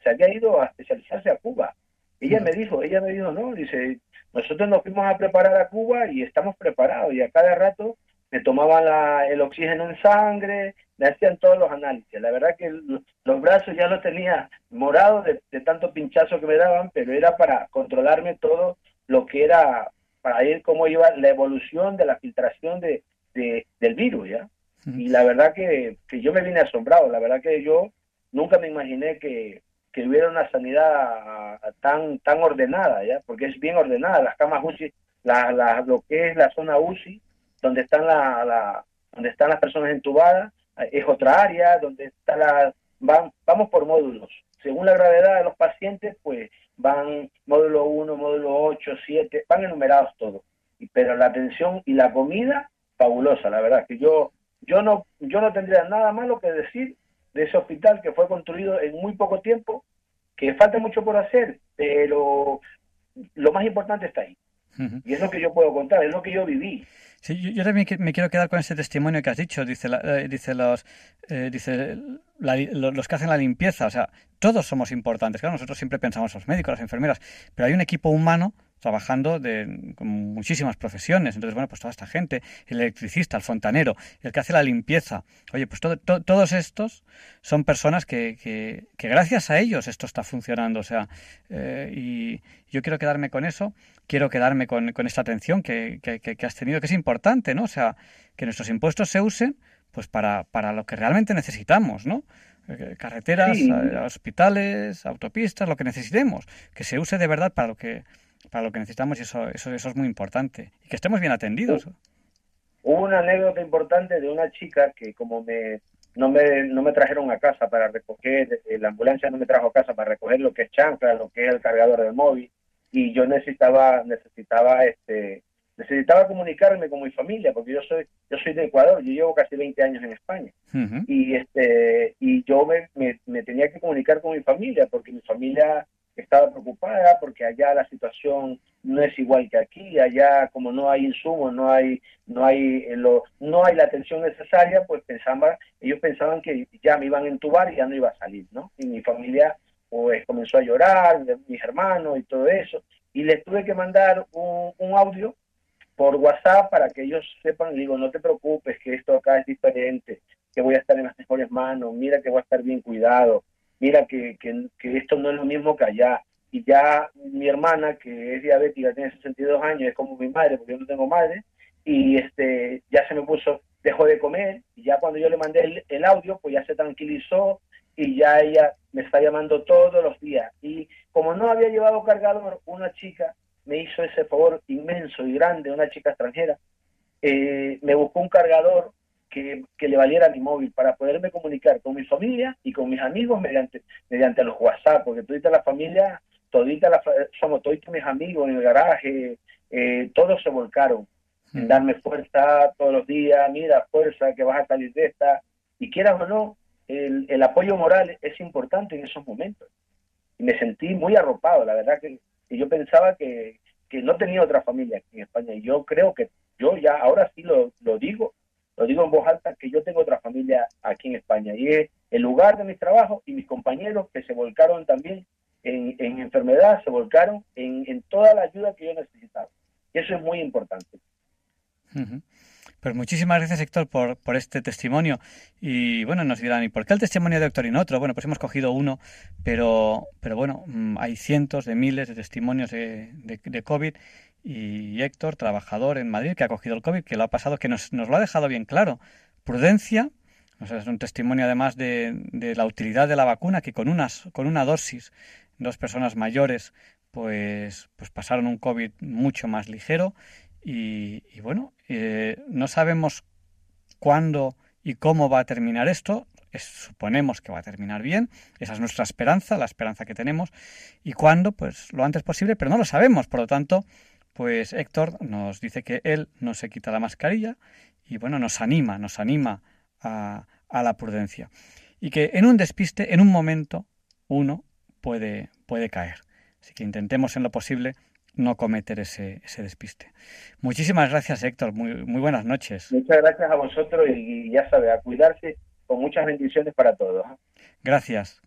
se había ido a especializarse a Cuba. Ella me dijo, ella me dijo, no, dice, nosotros nos fuimos a preparar a Cuba y estamos preparados y a cada rato me tomaban la- el oxígeno en sangre, me hacían todos los análisis. La verdad que los brazos ya los tenía morados de, de tanto pinchazo que me daban, pero era para controlarme todo lo que era, para ver cómo iba la evolución de la filtración de, de- del virus, ¿ya? Y la verdad que, que yo me vine asombrado, la verdad que yo nunca me imaginé que, que hubiera una sanidad tan tan ordenada, ¿ya? Porque es bien ordenada, las camas UCI, la, la, lo que es la zona UCI, donde están la, la- donde están las personas entubadas, es otra área, donde está la van, vamos por módulos. Según la gravedad de los pacientes, pues van módulo 1, módulo 8, 7, van enumerados todos. Pero la atención y la comida, fabulosa, la verdad, que yo yo no yo no tendría nada malo que decir de ese hospital que fue construido en muy poco tiempo, que falta mucho por hacer, pero lo más importante está ahí. Y es lo que yo puedo contar, es lo que yo viví. Sí, yo, yo también me quiero quedar con ese testimonio que has dicho. Dice, la- eh, dice los, eh, dice la- los que hacen la limpieza. O sea, todos somos importantes. Claro, nosotros siempre pensamos los médicos, las enfermeras, pero hay un equipo humano trabajando de, con muchísimas profesiones. Entonces, bueno, pues toda esta gente, el electricista, el fontanero, el que hace la limpieza. Oye, pues todo- to- todos estos son personas que, que, que gracias a ellos esto está funcionando. O sea, eh, y yo quiero quedarme con eso, quiero quedarme con, con esta atención que, que, que- que has tenido, que es importante, ¿no? O sea, que nuestros impuestos se usen pues para, para lo que realmente necesitamos, ¿no? Eh, Carreteras, Sí. eh, hospitales, autopistas, lo que necesitemos, que se use de verdad para lo que para lo que necesitamos y eso, eso, eso es muy importante. Y que estemos bien atendidos. Hubo una anécdota importante de una chica que como me no me no me trajeron a casa para recoger eh, la ambulancia no me trajo a casa para recoger lo que es chancla, lo que es el cargador del móvil y yo necesitaba necesitaba este necesitaba comunicarme con mi familia porque yo soy yo soy de Ecuador, yo llevo casi 20 años en España y este y yo me, me, me tenía que comunicar con mi familia porque mi familia estaba preocupada porque allá la situación no es igual que aquí allá como no hay insumos no hay no hay eh, no hay la atención necesaria pues pensaban ellos pensaban que ya me iban a entubar y ya no iba a salir no y mi familia pues comenzó a llorar mis hermanos y todo eso. Y les tuve que mandar un, audio por WhatsApp para que ellos sepan, digo, no te preocupes, que esto acá es diferente, que voy a estar en las mejores manos, mira que voy a estar bien cuidado, mira que, que, esto no es lo mismo que allá. Y ya mi hermana, que es diabética, tiene 62 años, es como mi madre, porque yo no tengo madre, y este ya se me puso, dejó de comer, y ya cuando yo le mandé el, el audio, pues ya se tranquilizó, y ya ella me está llamando todos los días. Y como no había llevado cargador, una chica me hizo ese favor inmenso y grande, una chica extranjera, eh, me buscó un cargador que, que, le valiera mi móvil para poderme comunicar con mi familia y con mis amigos mediante, mediante los WhatsApp, porque todita la familia, todita la, somos toditos mis amigos en el garaje, eh, todos se volcaron en darme fuerza todos los días, mira, fuerza, que vas a salir de esta, y quieras o no, el, el apoyo moral es importante en esos momentos. Y me sentí muy arropado, la verdad que, que yo pensaba que, que, no tenía otra familia aquí en España. Y yo creo que yo ya, ahora sí lo, lo digo, lo digo en voz alta, que yo tengo otra familia aquí en España. Y es el lugar de mi trabajo y mis compañeros que se volcaron también en, en enfermedad, se volcaron en, toda la ayuda que yo necesitaba. Y eso es muy importante. Pues muchísimas gracias, Héctor, por, por este testimonio. Y bueno, nos dirán, ¿y por qué el testimonio de Héctor y no otro? Bueno, pues hemos cogido uno, pero, pero bueno, mm, hay cientos de miles de testimonios de, de, COVID. Y Héctor, trabajador en Madrid, que ha cogido el COVID, que lo ha pasado, que nos, nos lo ha dejado bien claro. Prudencia, o sea, es un testimonio además de, de la utilidad de la vacuna, que con, unas, con una dosis dos personas mayores pues, pues pasaron un COVID mucho más ligero y, y bueno, eh, no sabemos cuándo y cómo va a terminar esto. Es- suponemos que va a terminar bien. Esa es nuestra esperanza, la esperanza que tenemos. Y cuándo, pues lo antes posible, pero no lo sabemos. Por lo tanto, pues Héctor nos dice que él no se quita la mascarilla y bueno, nos anima, nos anima a, a la prudencia. Y que en un despiste, en un momento, uno puede, puede caer. Así que intentemos en lo posible no cometer ese, ese despiste. Muchísimas gracias, Héctor. Muy, muy buenas noches. Muchas gracias a vosotros y ya sabe, a cuidarse con muchas bendiciones para todos. Gracias.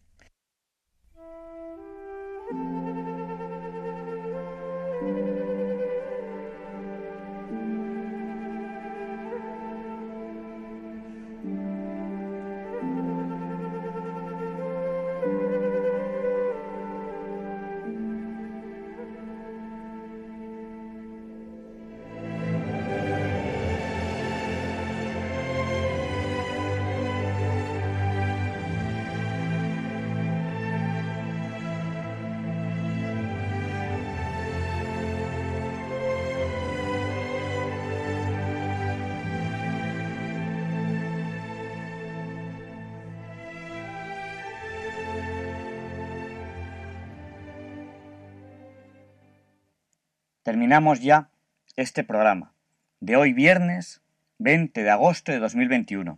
Terminamos ya este programa de hoy viernes 20 de agosto de 2021.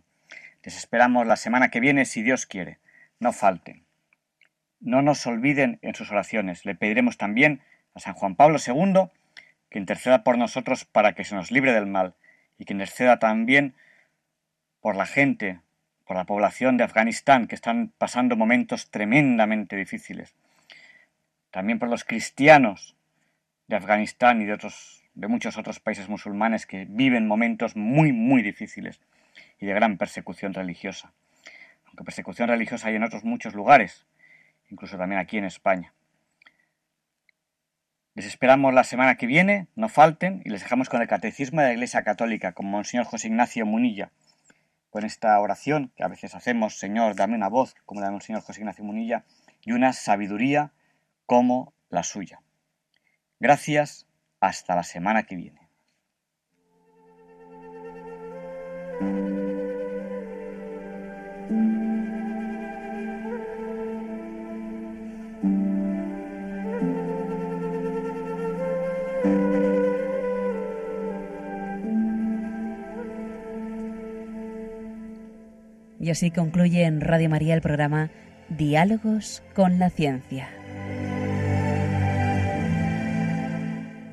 Les esperamos la semana que viene si Dios quiere. No falten. No nos olviden en sus oraciones. Le pediremos también a San Juan Pablo II que interceda por nosotros para que se nos libre del mal y que interceda también por la gente, por la población de Afganistán que están pasando momentos tremendamente difíciles. También por los cristianos de Afganistán y de otros de muchos otros países musulmanes que viven momentos muy muy difíciles y de gran persecución religiosa. Aunque persecución religiosa hay en otros muchos lugares, incluso también aquí en España. Les esperamos la semana que viene, no falten, y les dejamos con el Catecismo de la Iglesia Católica, con Monseñor José Ignacio Munilla, con esta oración que a veces hacemos, Señor, dame una voz, como la del Monseñor José Ignacio Munilla, y una sabiduría como la suya. Gracias, hasta la semana que viene. Y así concluye en Radio María el programa Diálogos con la Ciencia.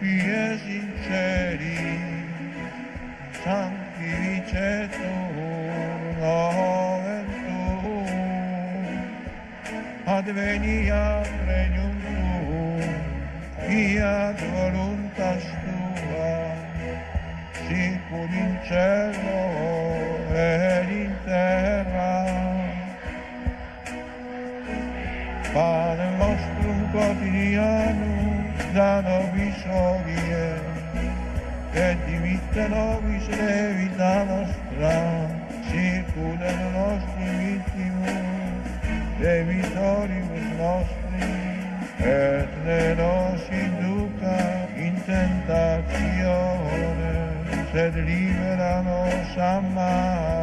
피해진 체리 장기 제도 나웬도 아드베니아 레뇽도 via voluntas tua sicur in cielo in terra Padre nostrum quotidiano Milano Visorie, che di Mittenovis levi la nostra, circulano nostri vittimus, e vitorimus nostri, e ne nos induca in tentazione, sed libera nos a male.